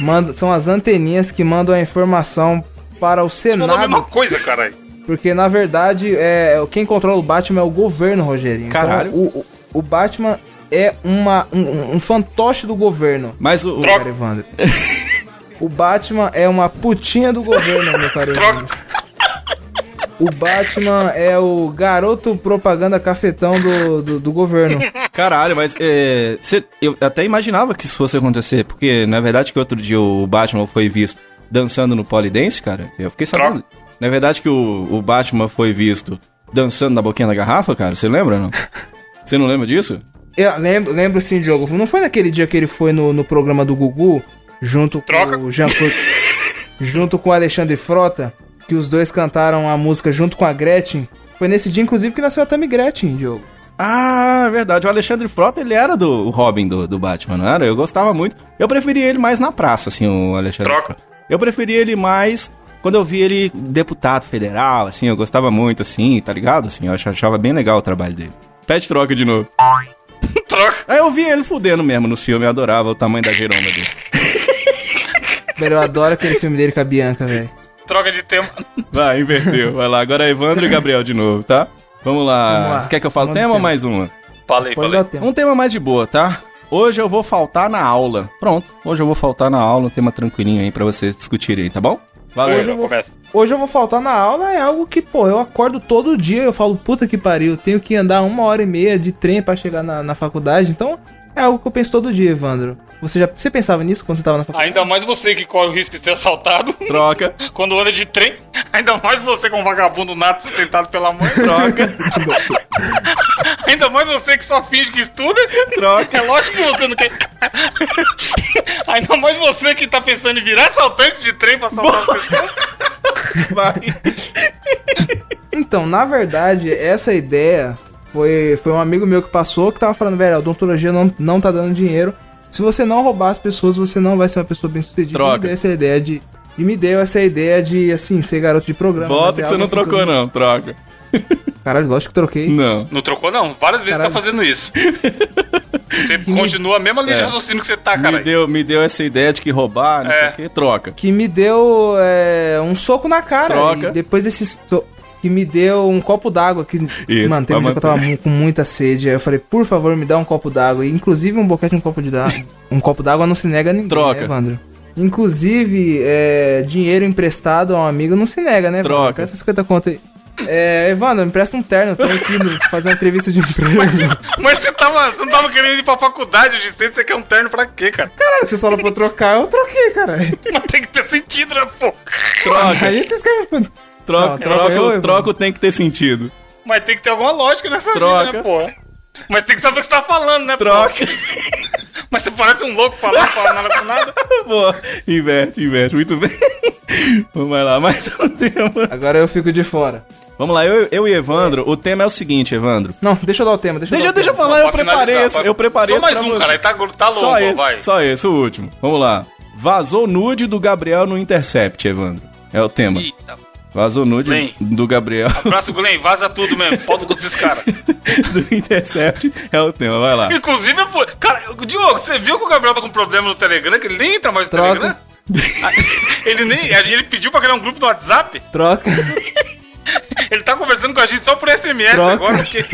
Manda, são as anteninhas que mandam a informação para o Você falou a mesma Senado. coisa, caralho. Porque, na verdade, é, quem controla o Batman é o governo, Rogerinho. Então, Caralho. o, o, o Batman é uma, um, um fantoche do governo. Mas o. Troca. Evandro. [laughs] O Batman é uma putinha do governo, meu caro Evandro. Troca. O Batman é o garoto propaganda cafetão do, do, do governo. Caralho, mas é, cê- eu até imaginava que isso fosse acontecer, porque não é verdade que outro dia o Batman foi visto dançando no Polidense, cara? Eu fiquei sabendo. Não é verdade que o, o Batman foi visto dançando na boquinha da garrafa, cara? Você lembra, não? [laughs] Você não lembra disso? Eu lembro, lembro sim, Diogo. Não foi naquele dia que ele foi no, no programa do Gugu, junto Troca. com o Jean-Claude. [laughs] junto com o Alexandre Frota, que os dois cantaram a música junto com a Gretchen. Foi nesse dia, inclusive, que nasceu a Tammy Gretchen, Diogo. Ah, é verdade. O Alexandre Frota, ele era do Robin do, do Batman, não era? Eu gostava muito. Eu preferia ele mais na praça, assim, o Alexandre Troca. Frota. Eu preferia ele mais quando eu vi ele deputado federal, assim, eu gostava muito, assim, tá ligado? Assim, eu ach- achava bem legal o trabalho dele. Pede troca de novo. [laughs] Troca. Aí eu vi ele fudendo mesmo nos filmes, eu adorava o tamanho da giromba dele. [laughs] Velho, eu adoro aquele filme dele com a Bianca, velho. Troca de tema. Vai, inverteu. Vai lá, agora é Evandro e Gabriel de novo, tá? Vamos lá. Vamos lá. Você quer que eu fale Vamos tema ou tema. mais uma? Falei, Pode falei. tempo. Um tema mais de boa, tá? Hoje eu vou faltar na aula. Pronto, hoje eu vou faltar na aula, um tema tranquilinho aí pra vocês discutirem, tá bom? Valeu. Hoje eu vou-. Hoje eu vou faltar na aula, é algo que, pô, eu acordo todo dia, eu falo, puta que pariu, tenho que andar uma hora e meia de trem pra chegar na, na faculdade, então é algo que eu penso todo dia, Evandro. Você já você pensava nisso quando você tava na faculdade? Ainda mais você que corre o risco de ser assaltado Troca, [laughs] quando anda de trem. Ainda mais você com um vagabundo nato sustentado pela mãe. troca, [laughs] Ainda mais você que só finge que estuda. troca. É lógico que você não quer. Ainda mais você que tá pensando em virar assaltante de trem pra assaltar as pessoas. Vai. Então, na verdade, essa ideia foi, foi um amigo meu que passou que tava falando, velho, a odontologia não, não tá dando dinheiro. Se você não roubar as pessoas, você não vai ser uma pessoa bem sucedida. Troca. E me deu essa ideia de. E me deu essa ideia de, assim, ser garoto de programa. Volta que é você não assim trocou, não. Troca. Caralho, lógico que troquei. Não. Não trocou, não. Várias vezes Caralho. tá fazendo isso. [laughs] Você continua a mesma linha de É. raciocínio que você tá, Me cara. deu, me deu essa ideia de que roubar, não sei É. o que, troca. que me deu é, um soco na cara. Troca. E depois desse so- que me deu um copo d'água. Que, Isso, mano, teve um dia que eu tava com muita sede. Aí eu falei, por favor, me dá um copo d'água. E, inclusive, um boquete, um copo de d'água. um copo d'água não se nega a ninguém, Troca. né, Evandro? Inclusive, é, dinheiro emprestado a um amigo não se nega, né? Troca. Presta 50 conto aí. É, Evandro, me presta um terno. Eu tô aqui no- fazer uma entrevista de emprego. Mas você, tava, você não tava querendo ir pra faculdade de centro, você quer um terno pra quê, cara? Caralho, você falou pra eu trocar, eu troquei, caralho. Mas tem que ter sentido, né, pô? Troca, Aí vocês querem. troca, Não, troca troca, eu, troca tem que ter sentido. Mas tem que ter alguma lógica nessa Troca. vida, né, pô? Mas tem que saber o que você tá falando, né, pô? Troca. [laughs] Mas você parece um louco falando, falando nada com nada. [laughs] Boa. Inverte, inverte. Muito bem. Vamos lá, mais um tema. Agora eu fico de fora. Vamos lá, eu, eu e Evandro, o tema é o seguinte, Evandro. Não, deixa eu dar o tema. Deixa, Deixa, eu deixa eu falar, eu preparei esse, eu preparei Só mais esse um, cara. Ele tá, tá longo, Só esse, vai. só esse, o último. Vamos lá. Vazou nude do Gabriel no Intercept, Evandro. É o tema. Eita. Vazou nude Bem. do Gabriel Abraço, Glenn. Vaza tudo mesmo. Pau do desses caras. [laughs] do Intercept. É o tema, vai lá. Inclusive, pô, cara, Diogo, você viu que o Gabriel tá com problema no Telegram? Que ele nem entra mais no Troca. Telegram? Ah, ele nem. Ele pediu pra criar um grupo no WhatsApp. Troca. Ele tá conversando com a gente só por SMS Troca. agora, porque.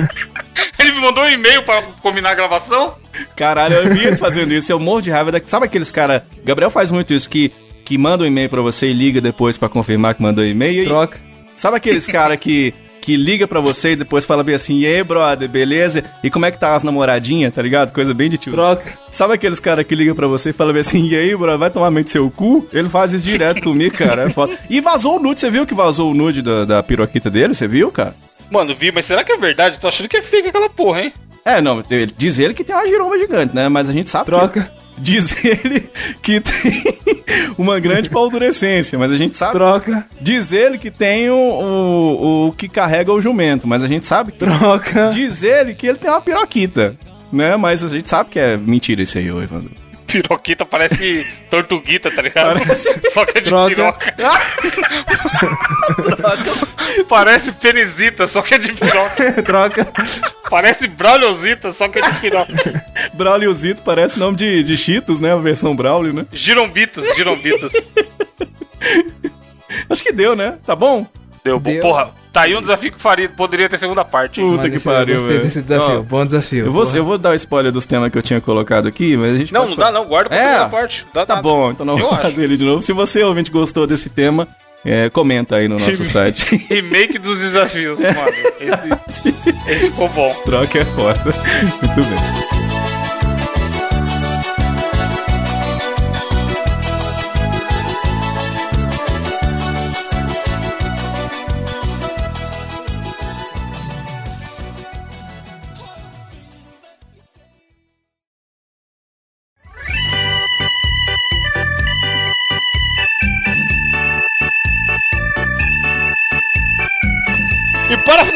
Ele me mandou um e-mail pra combinar a gravação. Caralho, eu vi ele fazendo isso. Eu morro de raiva. Da... Sabe aqueles cara... Gabriel faz muito isso, que, que manda um e-mail pra você e liga depois pra confirmar que mandou e-mail. E... Troca. Sabe aqueles [laughs] cara que, que liga pra você e depois fala bem assim, e aí, brother, beleza? E como é que tá as namoradinhas, tá ligado? Coisa bem de tio. Troca. Sabe aqueles cara que liga pra você e fala bem assim, e aí, brother, vai tomar mente seu cu? Ele faz isso direto [laughs] comigo, cara. É foda. E vazou o nude, você viu que vazou o nude da, da piroquita dele? Você viu, cara? Mano, vi, mas será que é verdade? Tô achando que é fake aquela porra, hein? É, não, ele- diz ele que tem uma giromba gigante, né? Mas a gente sabe que- Troca. [laughs] Diz ele que tem [laughs] uma grande paldurecência, mas a gente sabe. Troca. Diz ele que tem o, o, o que carrega o jumento, mas a gente sabe que. Troca. Diz ele que ele tem uma piroquita, né? Mas a gente sabe que é mentira isso aí, ô Evandro. Piroquita parece [laughs] tortuguita, tá ligado? Só que é de Troca. piroca. parece penisita, só que é de piroca. Troca. Parece braulhosita, só que é de piroca. Brauliozito parece nome de, de Cheetos, né? A versão Braulio, né? Girombitos, girombitos. [laughs] Acho que deu, né? Tá bom? Deu, Deu. porra. Tá aí um desafio que faria, poderia ter segunda parte. hein? Puta Mano, que esse- eu pariu, Gostei velho. desse desafio. Ó, Bom desafio. Eu vou, porra. eu vou dar o spoiler dos temas que eu tinha colocado aqui, mas a gente Não, pode não dá não, guarda pra É. segunda parte. Dá Tá nada. bom, então não vou acho. fazer ele de novo. Se você, ouvinte, gostou desse tema, é, comenta aí no nosso site. [laughs] Remake dos desafios, mano. [laughs] Esse, esse ficou bom. Troca é foda. Muito bem.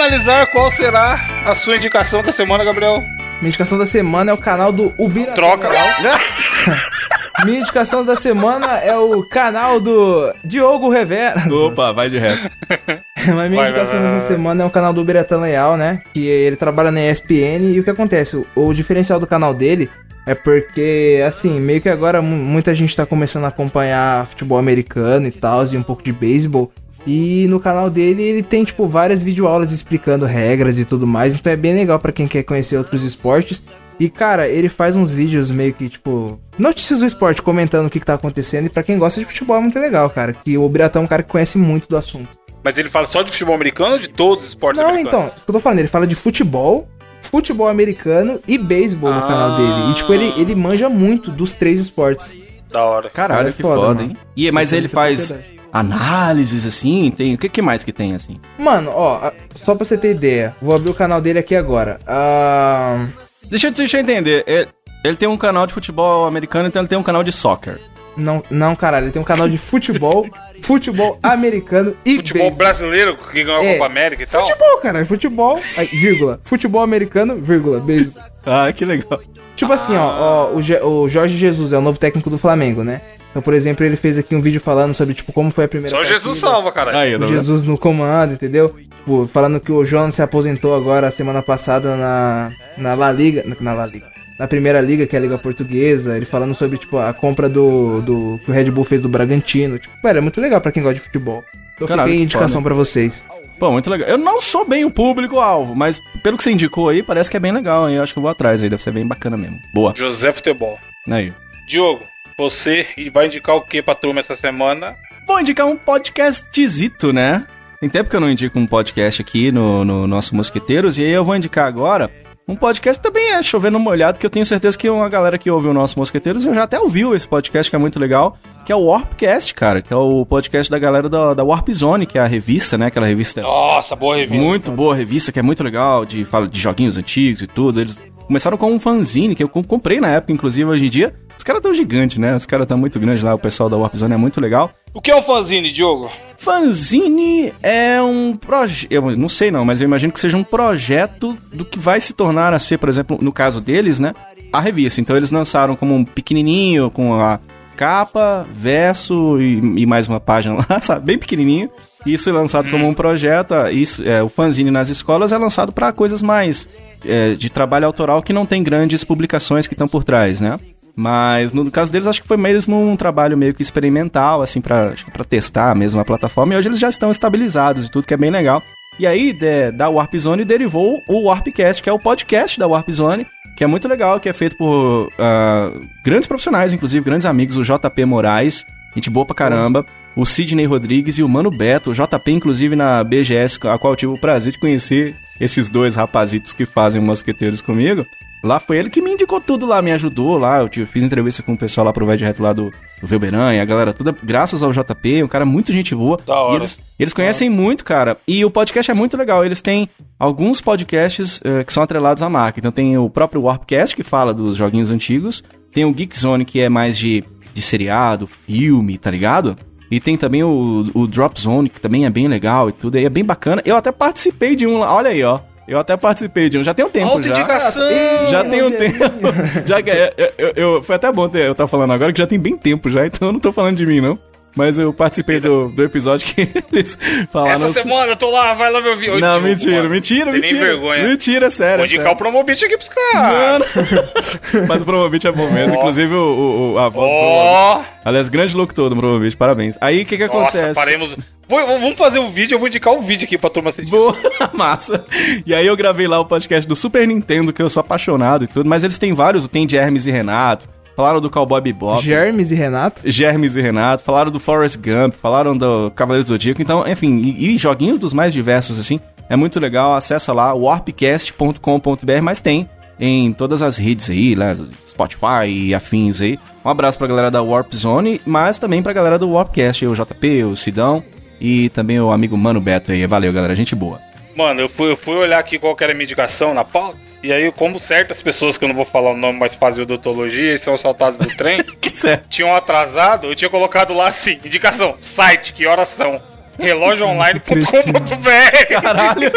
Finalizar, qual será a sua indicação da semana, Gabriel? Minha indicação da semana é o canal do Ubira. Troca. [laughs] Minha indicação da semana é o canal do Diogo Rivera. Opa, vai de reto. [laughs] Mas minha Vai, indicação vai, vai, dessa semana é o canal do Biratã Leal, né? Que ele trabalha na ESPN e o que acontece? O, o diferencial do canal dele é porque, assim, meio que agora mu- muita gente tá começando a acompanhar futebol americano e tal, e um pouco de beisebol. E no canal dele ele tem, tipo, várias videoaulas explicando regras e tudo mais, então é bem legal pra quem quer conhecer outros esportes. E, cara, ele faz uns vídeos meio que, tipo, notícias do esporte, comentando o que, que tá acontecendo. E pra quem gosta de futebol é muito legal, cara. Que o Biratã é um cara que conhece muito do assunto. Mas ele fala só de futebol americano ou de todos os esportes Não, americanos? então, isso que eu tô falando, ele fala de futebol, futebol americano e beisebol no Ah. canal dele. E, tipo, ele, ele manja muito dos três esportes. Da hora. Caralho, Cara, é que foda, foda, hein? E, mas ele faz. Análises, assim, tem... O que, que mais que tem, assim? Mano, ó, só pra você ter ideia, vou abrir o canal dele aqui agora. Ah, Deixa, eu- deixa eu entender. Ele, ele tem um canal de futebol americano, então ele tem um canal de soccer. não, não, caralho, ele tem um canal de futebol, futebol americano e Futebol beisebol. brasileiro que ganhou a É. Copa América e tal. Futebol, caralho, futebol, aí, vírgula, futebol americano, vírgula, beisebol. Ah, que legal. Tipo assim, ó, ó o, o Jorge Jesus é o novo técnico do Flamengo, né? Então, por exemplo, ele fez aqui um vídeo falando sobre, tipo, como foi a primeira Só Jesus partida. salva, caralho. Aí, o tá? Jesus no comando, entendeu? Tipo, falando que o Jonas se aposentou agora semana passada na, na La Liga. Na, La Liga. Na primeira liga, que é a Liga Portuguesa. Ele falando sobre, tipo, a compra do, do. que o Red Bull fez do Bragantino. Tipo, velho, é muito legal pra quem gosta de futebol. Então Caralho, que indicação pra vocês. Pô, muito legal. Eu não sou bem o público-alvo, mas pelo que você indicou aí, parece que é bem legal, hein? Eu acho que eu vou atrás aí, deve ser bem bacana mesmo. Boa. José Futebol. Aí. Diogo, você vai indicar o que pra turma essa semana? Vou indicar um podcastzito, né? Tem tempo que eu não indico um podcast aqui no, no nosso Mosqueteiros, e aí eu vou indicar agora um podcast que também é chovendo molhado, que eu tenho certeza que uma galera que ouve o nosso Mosqueteiros já até ouviu esse podcast, que é muito legal, que é o Warpcast, cara, que é o podcast da galera da, da Warp Zone, que é a revista, né? Aquela revista Nossa, boa revista. muito boa revista, que é muito legal, de fala de joguinhos antigos e tudo. Eles Começaram com um fanzine que eu com- comprei na época, inclusive hoje em dia. Os caras tão gigantes, né? Os caras tão muito grandes lá, o pessoal da Warp Zone é muito legal. O que é um fanzine, Diogo? Fanzine é um projeto. Eu não sei não, mas eu imagino que seja um projeto do que vai se tornar a ser, por exemplo, no caso deles, né? A revista. Então eles lançaram como um pequenininho, com a capa, verso e, e mais uma página lá, [laughs] sabe? Bem pequenininho. Isso é lançado como um projeto. ah, Isso, é, o fanzine nas escolas é lançado para coisas mais é, de trabalho autoral que não tem grandes publicações que estão por trás, né? Mas no caso deles, acho que foi mesmo um trabalho meio que experimental, assim, pra testar mesmo a plataforma. E hoje eles já estão estabilizados e tudo, que é bem legal. E aí, de- da Warp Zone derivou o Warpcast, que é o podcast da Warp Zone, que é muito legal, que é feito por ah, grandes profissionais, inclusive grandes amigos, o JP Moraes, gente boa pra caramba, o Sidney Rodrigues e o Mano Beto, o JP, inclusive, na BGS, a qual eu tive o prazer de conhecer esses dois rapazitos que fazem mosqueteiros comigo. Lá foi ele que me indicou tudo lá, me ajudou lá. Eu fiz entrevista com o pessoal lá pro Vai Direto lá do, do Velberan e a galera toda, graças ao JP, um cara muito gente boa. Da hora. E eles, eles conhecem muito, cara. E o podcast é muito legal. Eles têm alguns podcasts eh, que são atrelados à marca. Então tem o próprio Warpcast, que fala dos joguinhos antigos. Tem o Geek Zone, que é mais de, de seriado, filme, tá ligado? E tem também o, o Drop Zone, que também é bem legal e tudo. Aí é bem bacana. Eu até participei de um lá. Olha aí, ó. Eu até participei de um. Já tem um tempo já. Autoindicação! Já tem um tempo. [laughs] já que eu, eu, eu- foi até bom ter, eu estar falando agora que já tem bem tempo já, então eu não tô falando de mim, não. Mas eu participei do, do episódio que [laughs] eles falaram. Essa semana eu tô lá, vai lá me ouvir. Não, Diogo, mentira, mano. mentira, Tem mentira. nem vergonha. Mentira, sério. Vou indicar sério. o Promobit aqui pros caras. [laughs] Mas o Promobit é bom mesmo. Ó. Inclusive o, o- a voz do Promobit. Ó, Aliás, grande locutor do Promobit, parabéns. Aí o que que nossa, acontece? paremos. Vou- vamos fazer um vídeo, eu vou indicar o vídeo aqui pra turma assistir. Boa, [laughs] massa. E aí eu gravei lá o podcast do Super Nintendo, que eu sou apaixonado e tudo, mas eles têm vários, tem de Hermes e Renato, falaram do Cowboy Bebop. Germes e Renato. Germes e Renato, falaram do Forrest Gump, falaram do Cavaleiro do Zodíaco, então, enfim, e, e joguinhos dos mais diversos, assim, é muito legal, acessa lá, warpcast.com.br, mas tem em todas as redes aí, lá, Spotify e afins aí. Um abraço pra galera da Warp Zone, mas também pra galera do Warpcast, o JP, o Sidão e também o amigo Mano Beto aí, valeu galera, gente boa. Mano, eu fui, eu fui olhar aqui qual que era a minha indicação na pauta. E aí, como certas pessoas que eu não vou falar o nome, mas faziam odontologia e são assaltados do trem, [laughs] tinham atrasado, eu tinha colocado lá assim, indicação, site, que horas são? relógioonline.com.br Caralho.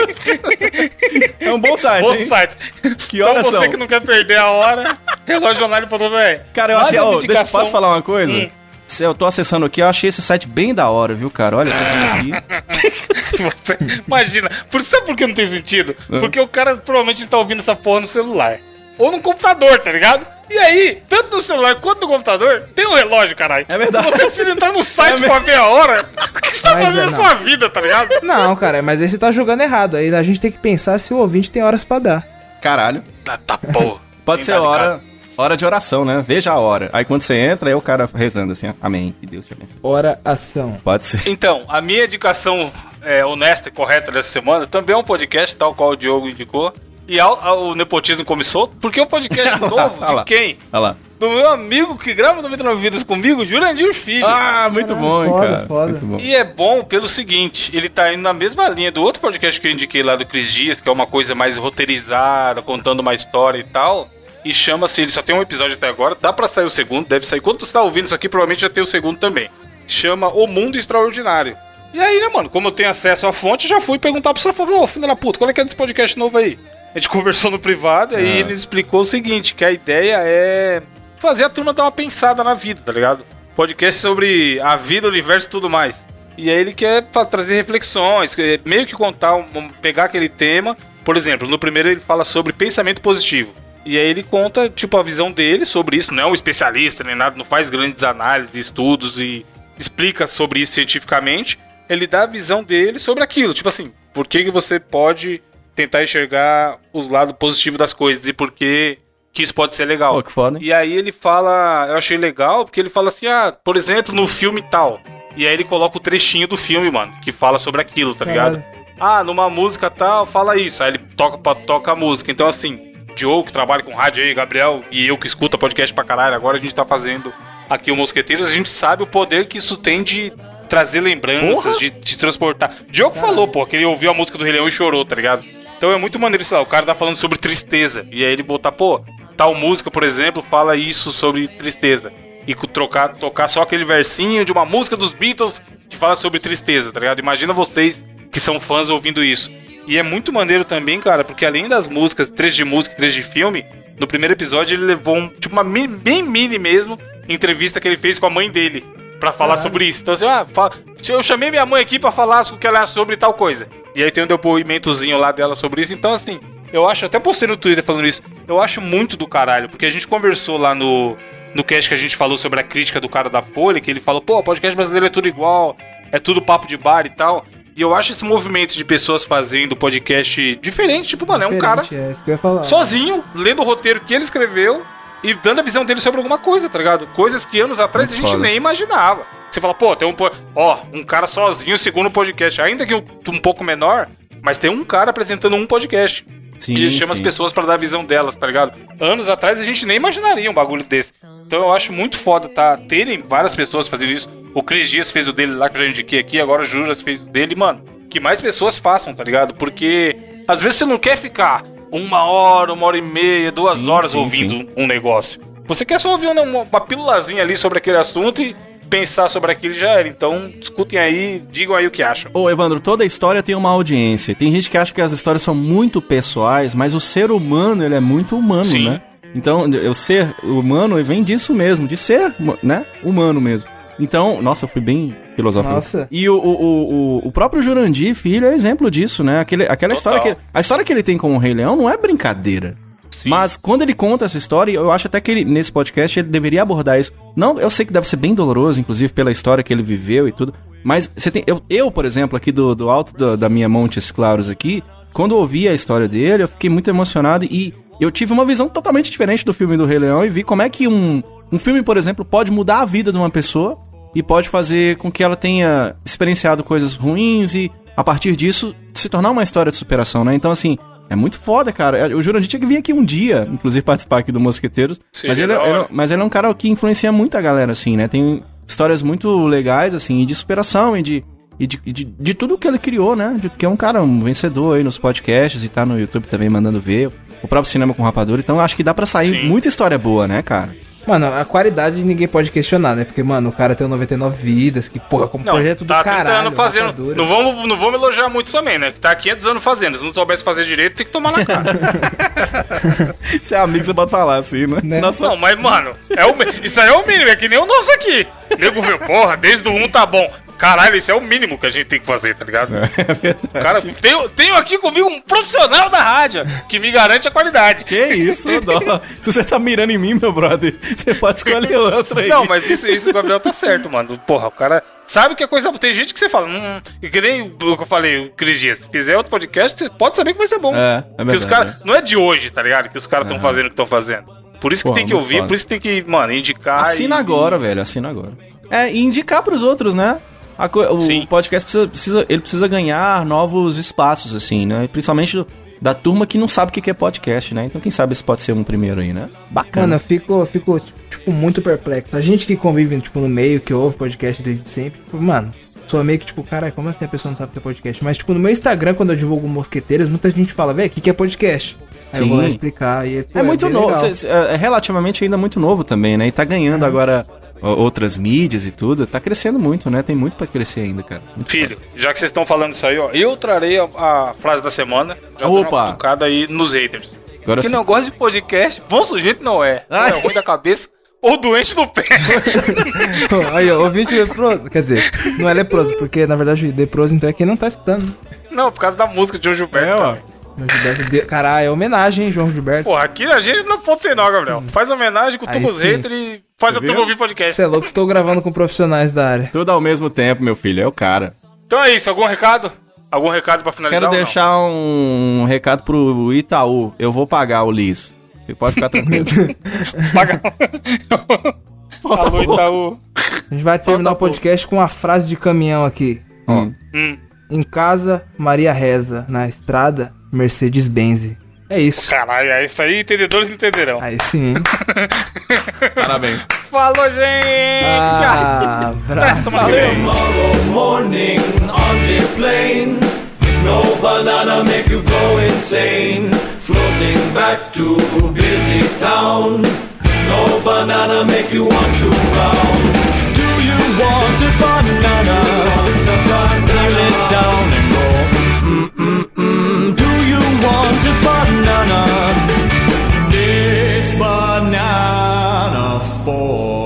É um bom site, Bom hein? site. Que horas então você são? que não quer perder a hora, relógioonline.com.br. Cara, eu achei. ó, deixa, indicação. posso falar uma coisa? Hum. Se eu tô acessando aqui, eu achei esse site bem da hora, viu, cara? Olha, Imagina, por, sabe por que não tem sentido? Ah. Porque o cara provavelmente tá ouvindo essa porra no celular. Ou no computador, tá ligado? E aí, tanto no celular quanto no computador, tem um relógio, caralho. É verdade. Você precisa entrar no site [laughs] É pra ver a hora. O que você tá Mas fazendo é, na sua vida, tá ligado? Não, cara, mas aí você tá jogando errado. Aí a gente tem que pensar se o ouvinte tem horas pra dar. Caralho. Ah, tá porra. Pode Quem ser hora, casa? Hora de oração, né? Veja a hora. Aí quando você entra, aí o cara rezando assim, ó, amém. Que Deus te abençoe. Hora, ação. Pode ser. Então, a minha indicação é, honesta e correta dessa semana também é um podcast, tal qual o Diogo indicou. E ao, ao- o nepotismo começou, porque o podcast [laughs] novo Olha lá. de quem? Olha lá. Do meu amigo que grava 99 Vidas comigo, Jurandir Filho. Ah, muito bom, hein, foda, cara. foda. Muito bom. E é bom pelo seguinte, ele tá indo na mesma linha do outro podcast que eu indiquei lá do Cris Dias, que é uma coisa mais roteirizada, contando uma história e tal. E chama-se, ele só tem um episódio até agora, dá pra sair o segundo, deve sair. Quando você tá ouvindo isso aqui, provavelmente já tem o segundo também. Chama O Mundo Extraordinário. E aí, né, mano, como eu tenho acesso à fonte, já fui perguntar pro Safado, ô, filho da puta, qual é que é desse podcast novo aí? A gente [laughs] conversou no privado e aí Ah. ele explicou o seguinte, que a ideia é fazer a turma dar uma pensada na vida, tá ligado? Podcast sobre a vida, o universo e tudo mais. E aí ele quer trazer reflexões, meio que contar, pegar aquele tema. Por exemplo, no primeiro ele fala sobre pensamento positivo. E aí ele conta, tipo, a visão dele sobre isso. Não é um especialista nem nada, não faz grandes análises, estudos e explica sobre isso cientificamente. Ele dá a visão dele sobre aquilo. Tipo assim, por que, que você pode tentar enxergar os lados positivos das coisas e por que, que isso pode ser legal. Pô, que foda, hein? E aí ele fala, eu achei legal, porque ele fala assim, ah, por exemplo, no filme tal. E aí ele coloca o trechinho do filme, mano, que fala sobre aquilo, tá ligado? Ah, numa música tal, fala isso. Aí ele toca, toca a música. Então, assim, Diogo, que trabalha com rádio aí, Gabriel, e eu que escuta podcast pra caralho, agora a gente tá fazendo aqui o Mosqueteiros, a gente sabe o poder que isso tem de trazer lembranças, de, de transportar. Diogo falou, pô, que ele ouviu a música do Rei Leão e chorou, tá ligado? Então é muito maneiro, sei lá, o cara tá falando sobre tristeza. E aí ele botar, pô, tal música, por exemplo, fala isso sobre tristeza. E trocar, tocar só aquele versinho de uma música dos Beatles que fala sobre tristeza, tá ligado? Imagina vocês que são fãs ouvindo isso. E é muito maneiro também, cara, porque além das músicas, três de música e três de filme, no primeiro episódio ele levou um, tipo uma mini, bem mini mesmo, entrevista que ele fez com a mãe dele pra falar sobre isso. Então assim, ah, fa- eu chamei minha mãe aqui pra falar o que ela acha sobre tal coisa. E aí tem um depoimentozinho lá dela sobre isso. Então assim, eu acho, até postei no Twitter falando isso, eu acho muito do caralho, porque a gente conversou lá no no cast que a gente falou sobre a crítica do cara da Folha, que ele falou, pô, podcast brasileiro é tudo igual, é tudo papo de bar e tal. E eu acho esse movimento de pessoas fazendo podcast diferente, tipo, mano, é um cara É isso que eu ia falar. sozinho, lendo o roteiro que ele escreveu e dando a visão dele sobre alguma coisa, tá ligado? Coisas que anos atrás Muito a gente foda. nem imaginava. Você fala, pô, tem um. Ó, um cara sozinho segundo o podcast, ainda que um, um pouco menor, mas tem um cara apresentando um podcast. Sim, e ele chama as sim. pessoas pra dar a visão delas, tá ligado? Anos atrás a gente nem imaginaria um bagulho desse. Então eu acho muito foda tá, terem várias pessoas fazendo isso. O Cris Dias fez o dele lá que eu já indiquei aqui, agora o Juras fez o dele, mano. Que mais pessoas façam, tá ligado? Porque às vezes você não quer ficar uma hora, uma hora e meia, duas Sim, horas sim, ouvindo um negócio. Você quer só ouvir uma, uma pílulazinha ali sobre aquele assunto e pensar sobre aquilo e já era. Então, escutem aí, digam aí o que acham. Ô, Evandro, toda história tem uma audiência. Tem gente que acha que as histórias são muito pessoais, mas o ser humano, ele é muito humano, Sim. né? Então, o ser humano vem disso mesmo, de ser, né, humano mesmo. Então, nossa, eu fui bem filosófico. Nossa. E o, o, o, o- próprio Jurandir, filho, é exemplo disso, né? Aquele, aquela Total. história que... A história que ele tem com o Rei Leão não é brincadeira. Sim. Mas quando ele conta essa história, eu acho até que ele, nesse podcast ele deveria abordar isso. Não, eu sei que deve ser bem doloroso, inclusive pela história que ele viveu e tudo. Mas você tem. Eu, eu por exemplo, aqui do, do alto da, da minha Montes Claros aqui, quando eu ouvi a história dele, eu fiquei muito emocionado e eu tive uma visão totalmente diferente do filme do Rei Leão e vi como é que um, um filme, por exemplo, pode mudar a vida de uma pessoa e pode fazer com que ela tenha experienciado coisas ruins e, a partir disso, se tornar uma história de superação, né? Então, assim, é muito foda, cara. O Jurandir tinha que vir aqui um dia, inclusive participar aqui do Mosqueteiros. Sim, mas, ele, da hora. ele- mas ele é um cara que influencia muita galera, assim, né? Tem histórias muito legais, assim, de superação e de. E de, de, de tudo que ele criou, né? De, que é um cara, um vencedor aí nos podcasts e tá no YouTube também mandando ver. O próprio cinema com rapadura. Então acho que dá pra sair Sim. muita história boa, né, cara? Mano, a qualidade ninguém pode questionar, né? Porque, mano, o cara tem o 99 vidas, que, porra, como Não, projeto do tá caralho. tentando fazendo. Não vamos, não vamos elogiar muito também, né? Que tá há 500 anos fazendo. Se não soubesse fazer direito, tem que tomar na cara. [laughs] Você é amigo, você pode falar assim, né? Né? Nossa, não, mas, mano, é o, isso aí é o mínimo. É que nem o nosso aqui. Nego viu, porra, desde o 1 tá bom. Caralho, isso é o mínimo que a gente tem que fazer, tá ligado? é verdade. Cara, tenho, tenho aqui comigo um profissional da rádio que me garante a qualidade. Que isso, dó. Se você tá mirando em mim, meu brother, você pode escolher outro aí. Não, mas isso, isso o Gabriel tá certo, mano. Porra, o cara sabe que é coisa. Tem gente que você fala, hum, e que nem o que eu falei, o Cris Dias. Se fizer outro podcast, você pode saber que vai ser bom. É, é que os verdade, cara, Não é de hoje, tá ligado? Que os caras estão fazendo o que estão fazendo. Por isso que Pô, tem que ouvir, foda. por isso que tem que, mano, indicar. Assina e- agora, velho, assina agora. É, e indicar pros outros, né? O Sim. podcast precisa, precisa- ele precisa ganhar novos espaços, assim, né? Principalmente da turma que não sabe o que é podcast, né? Então quem sabe esse pode ser um primeiro aí, né? Bacana. Mano, eu fico, eu fico, tipo, muito perplexo. A gente que convive, tipo, no meio, que ouve podcast desde sempre, tipo, mano, sou meio que, tipo, cara, como assim a pessoa não sabe o que é podcast? Mas, tipo, no meu Instagram, quando eu divulgo mosqueteiras, muita gente fala, velho, o que que é podcast? Aí eu Sim. vou lá explicar e pô, É muito bem novo, legal. é relativamente ainda muito novo também, né? E tá ganhando agora ó, outras mídias e tudo. Tá crescendo muito, né? Tem muito pra crescer ainda, cara. Muito Filho, já que vocês estão falando isso aí, ó, eu trarei a, a frase da semana. Já Opa! uma cutucada aí nos haters. Agora que sim. não gosta de podcast, bom sujeito não é. Ai. é ruim da cabeça ou doente do pé. [laughs] Aí, ó, ouvinte leproso. Quer dizer, não é leproso, porque na verdade leproso então é quem não tá escutando. não, por causa da música de João Gilberto. É, ó. João Gilberto. de- Caralho, é homenagem, hein, João Gilberto. Porra, aqui a gente não pode ser não, Gabriel. Faz homenagem, cutuca Aí os sim. haters e faz a turma ouvir podcast. Você é louco, estou gravando com profissionais da área. Tudo ao mesmo tempo, meu filho. É o cara. Então é isso, algum recado? Algum recado pra finalizar? Quero ou não? deixar um recado pro Itaú. Eu vou pagar o Liz. Você pode ficar tranquilo. [laughs] Paga. [laughs] Alô, Itaú. A gente vai terminar o podcast com uma frase de caminhão aqui. Ó, Hum, em casa, Maria reza. Na estrada, Mercedes-Benz. É isso. caralho, é isso aí, entendedores entenderão. Aí sim? [laughs] Parabéns. Falou, gente! Ah, [laughs] bravo. Tomorrow morning on the plane, No banana make you go insane. Floating back to busy town. No banana make you want to frown. Do you want a banana? Peel it down and want a banana. This banana for.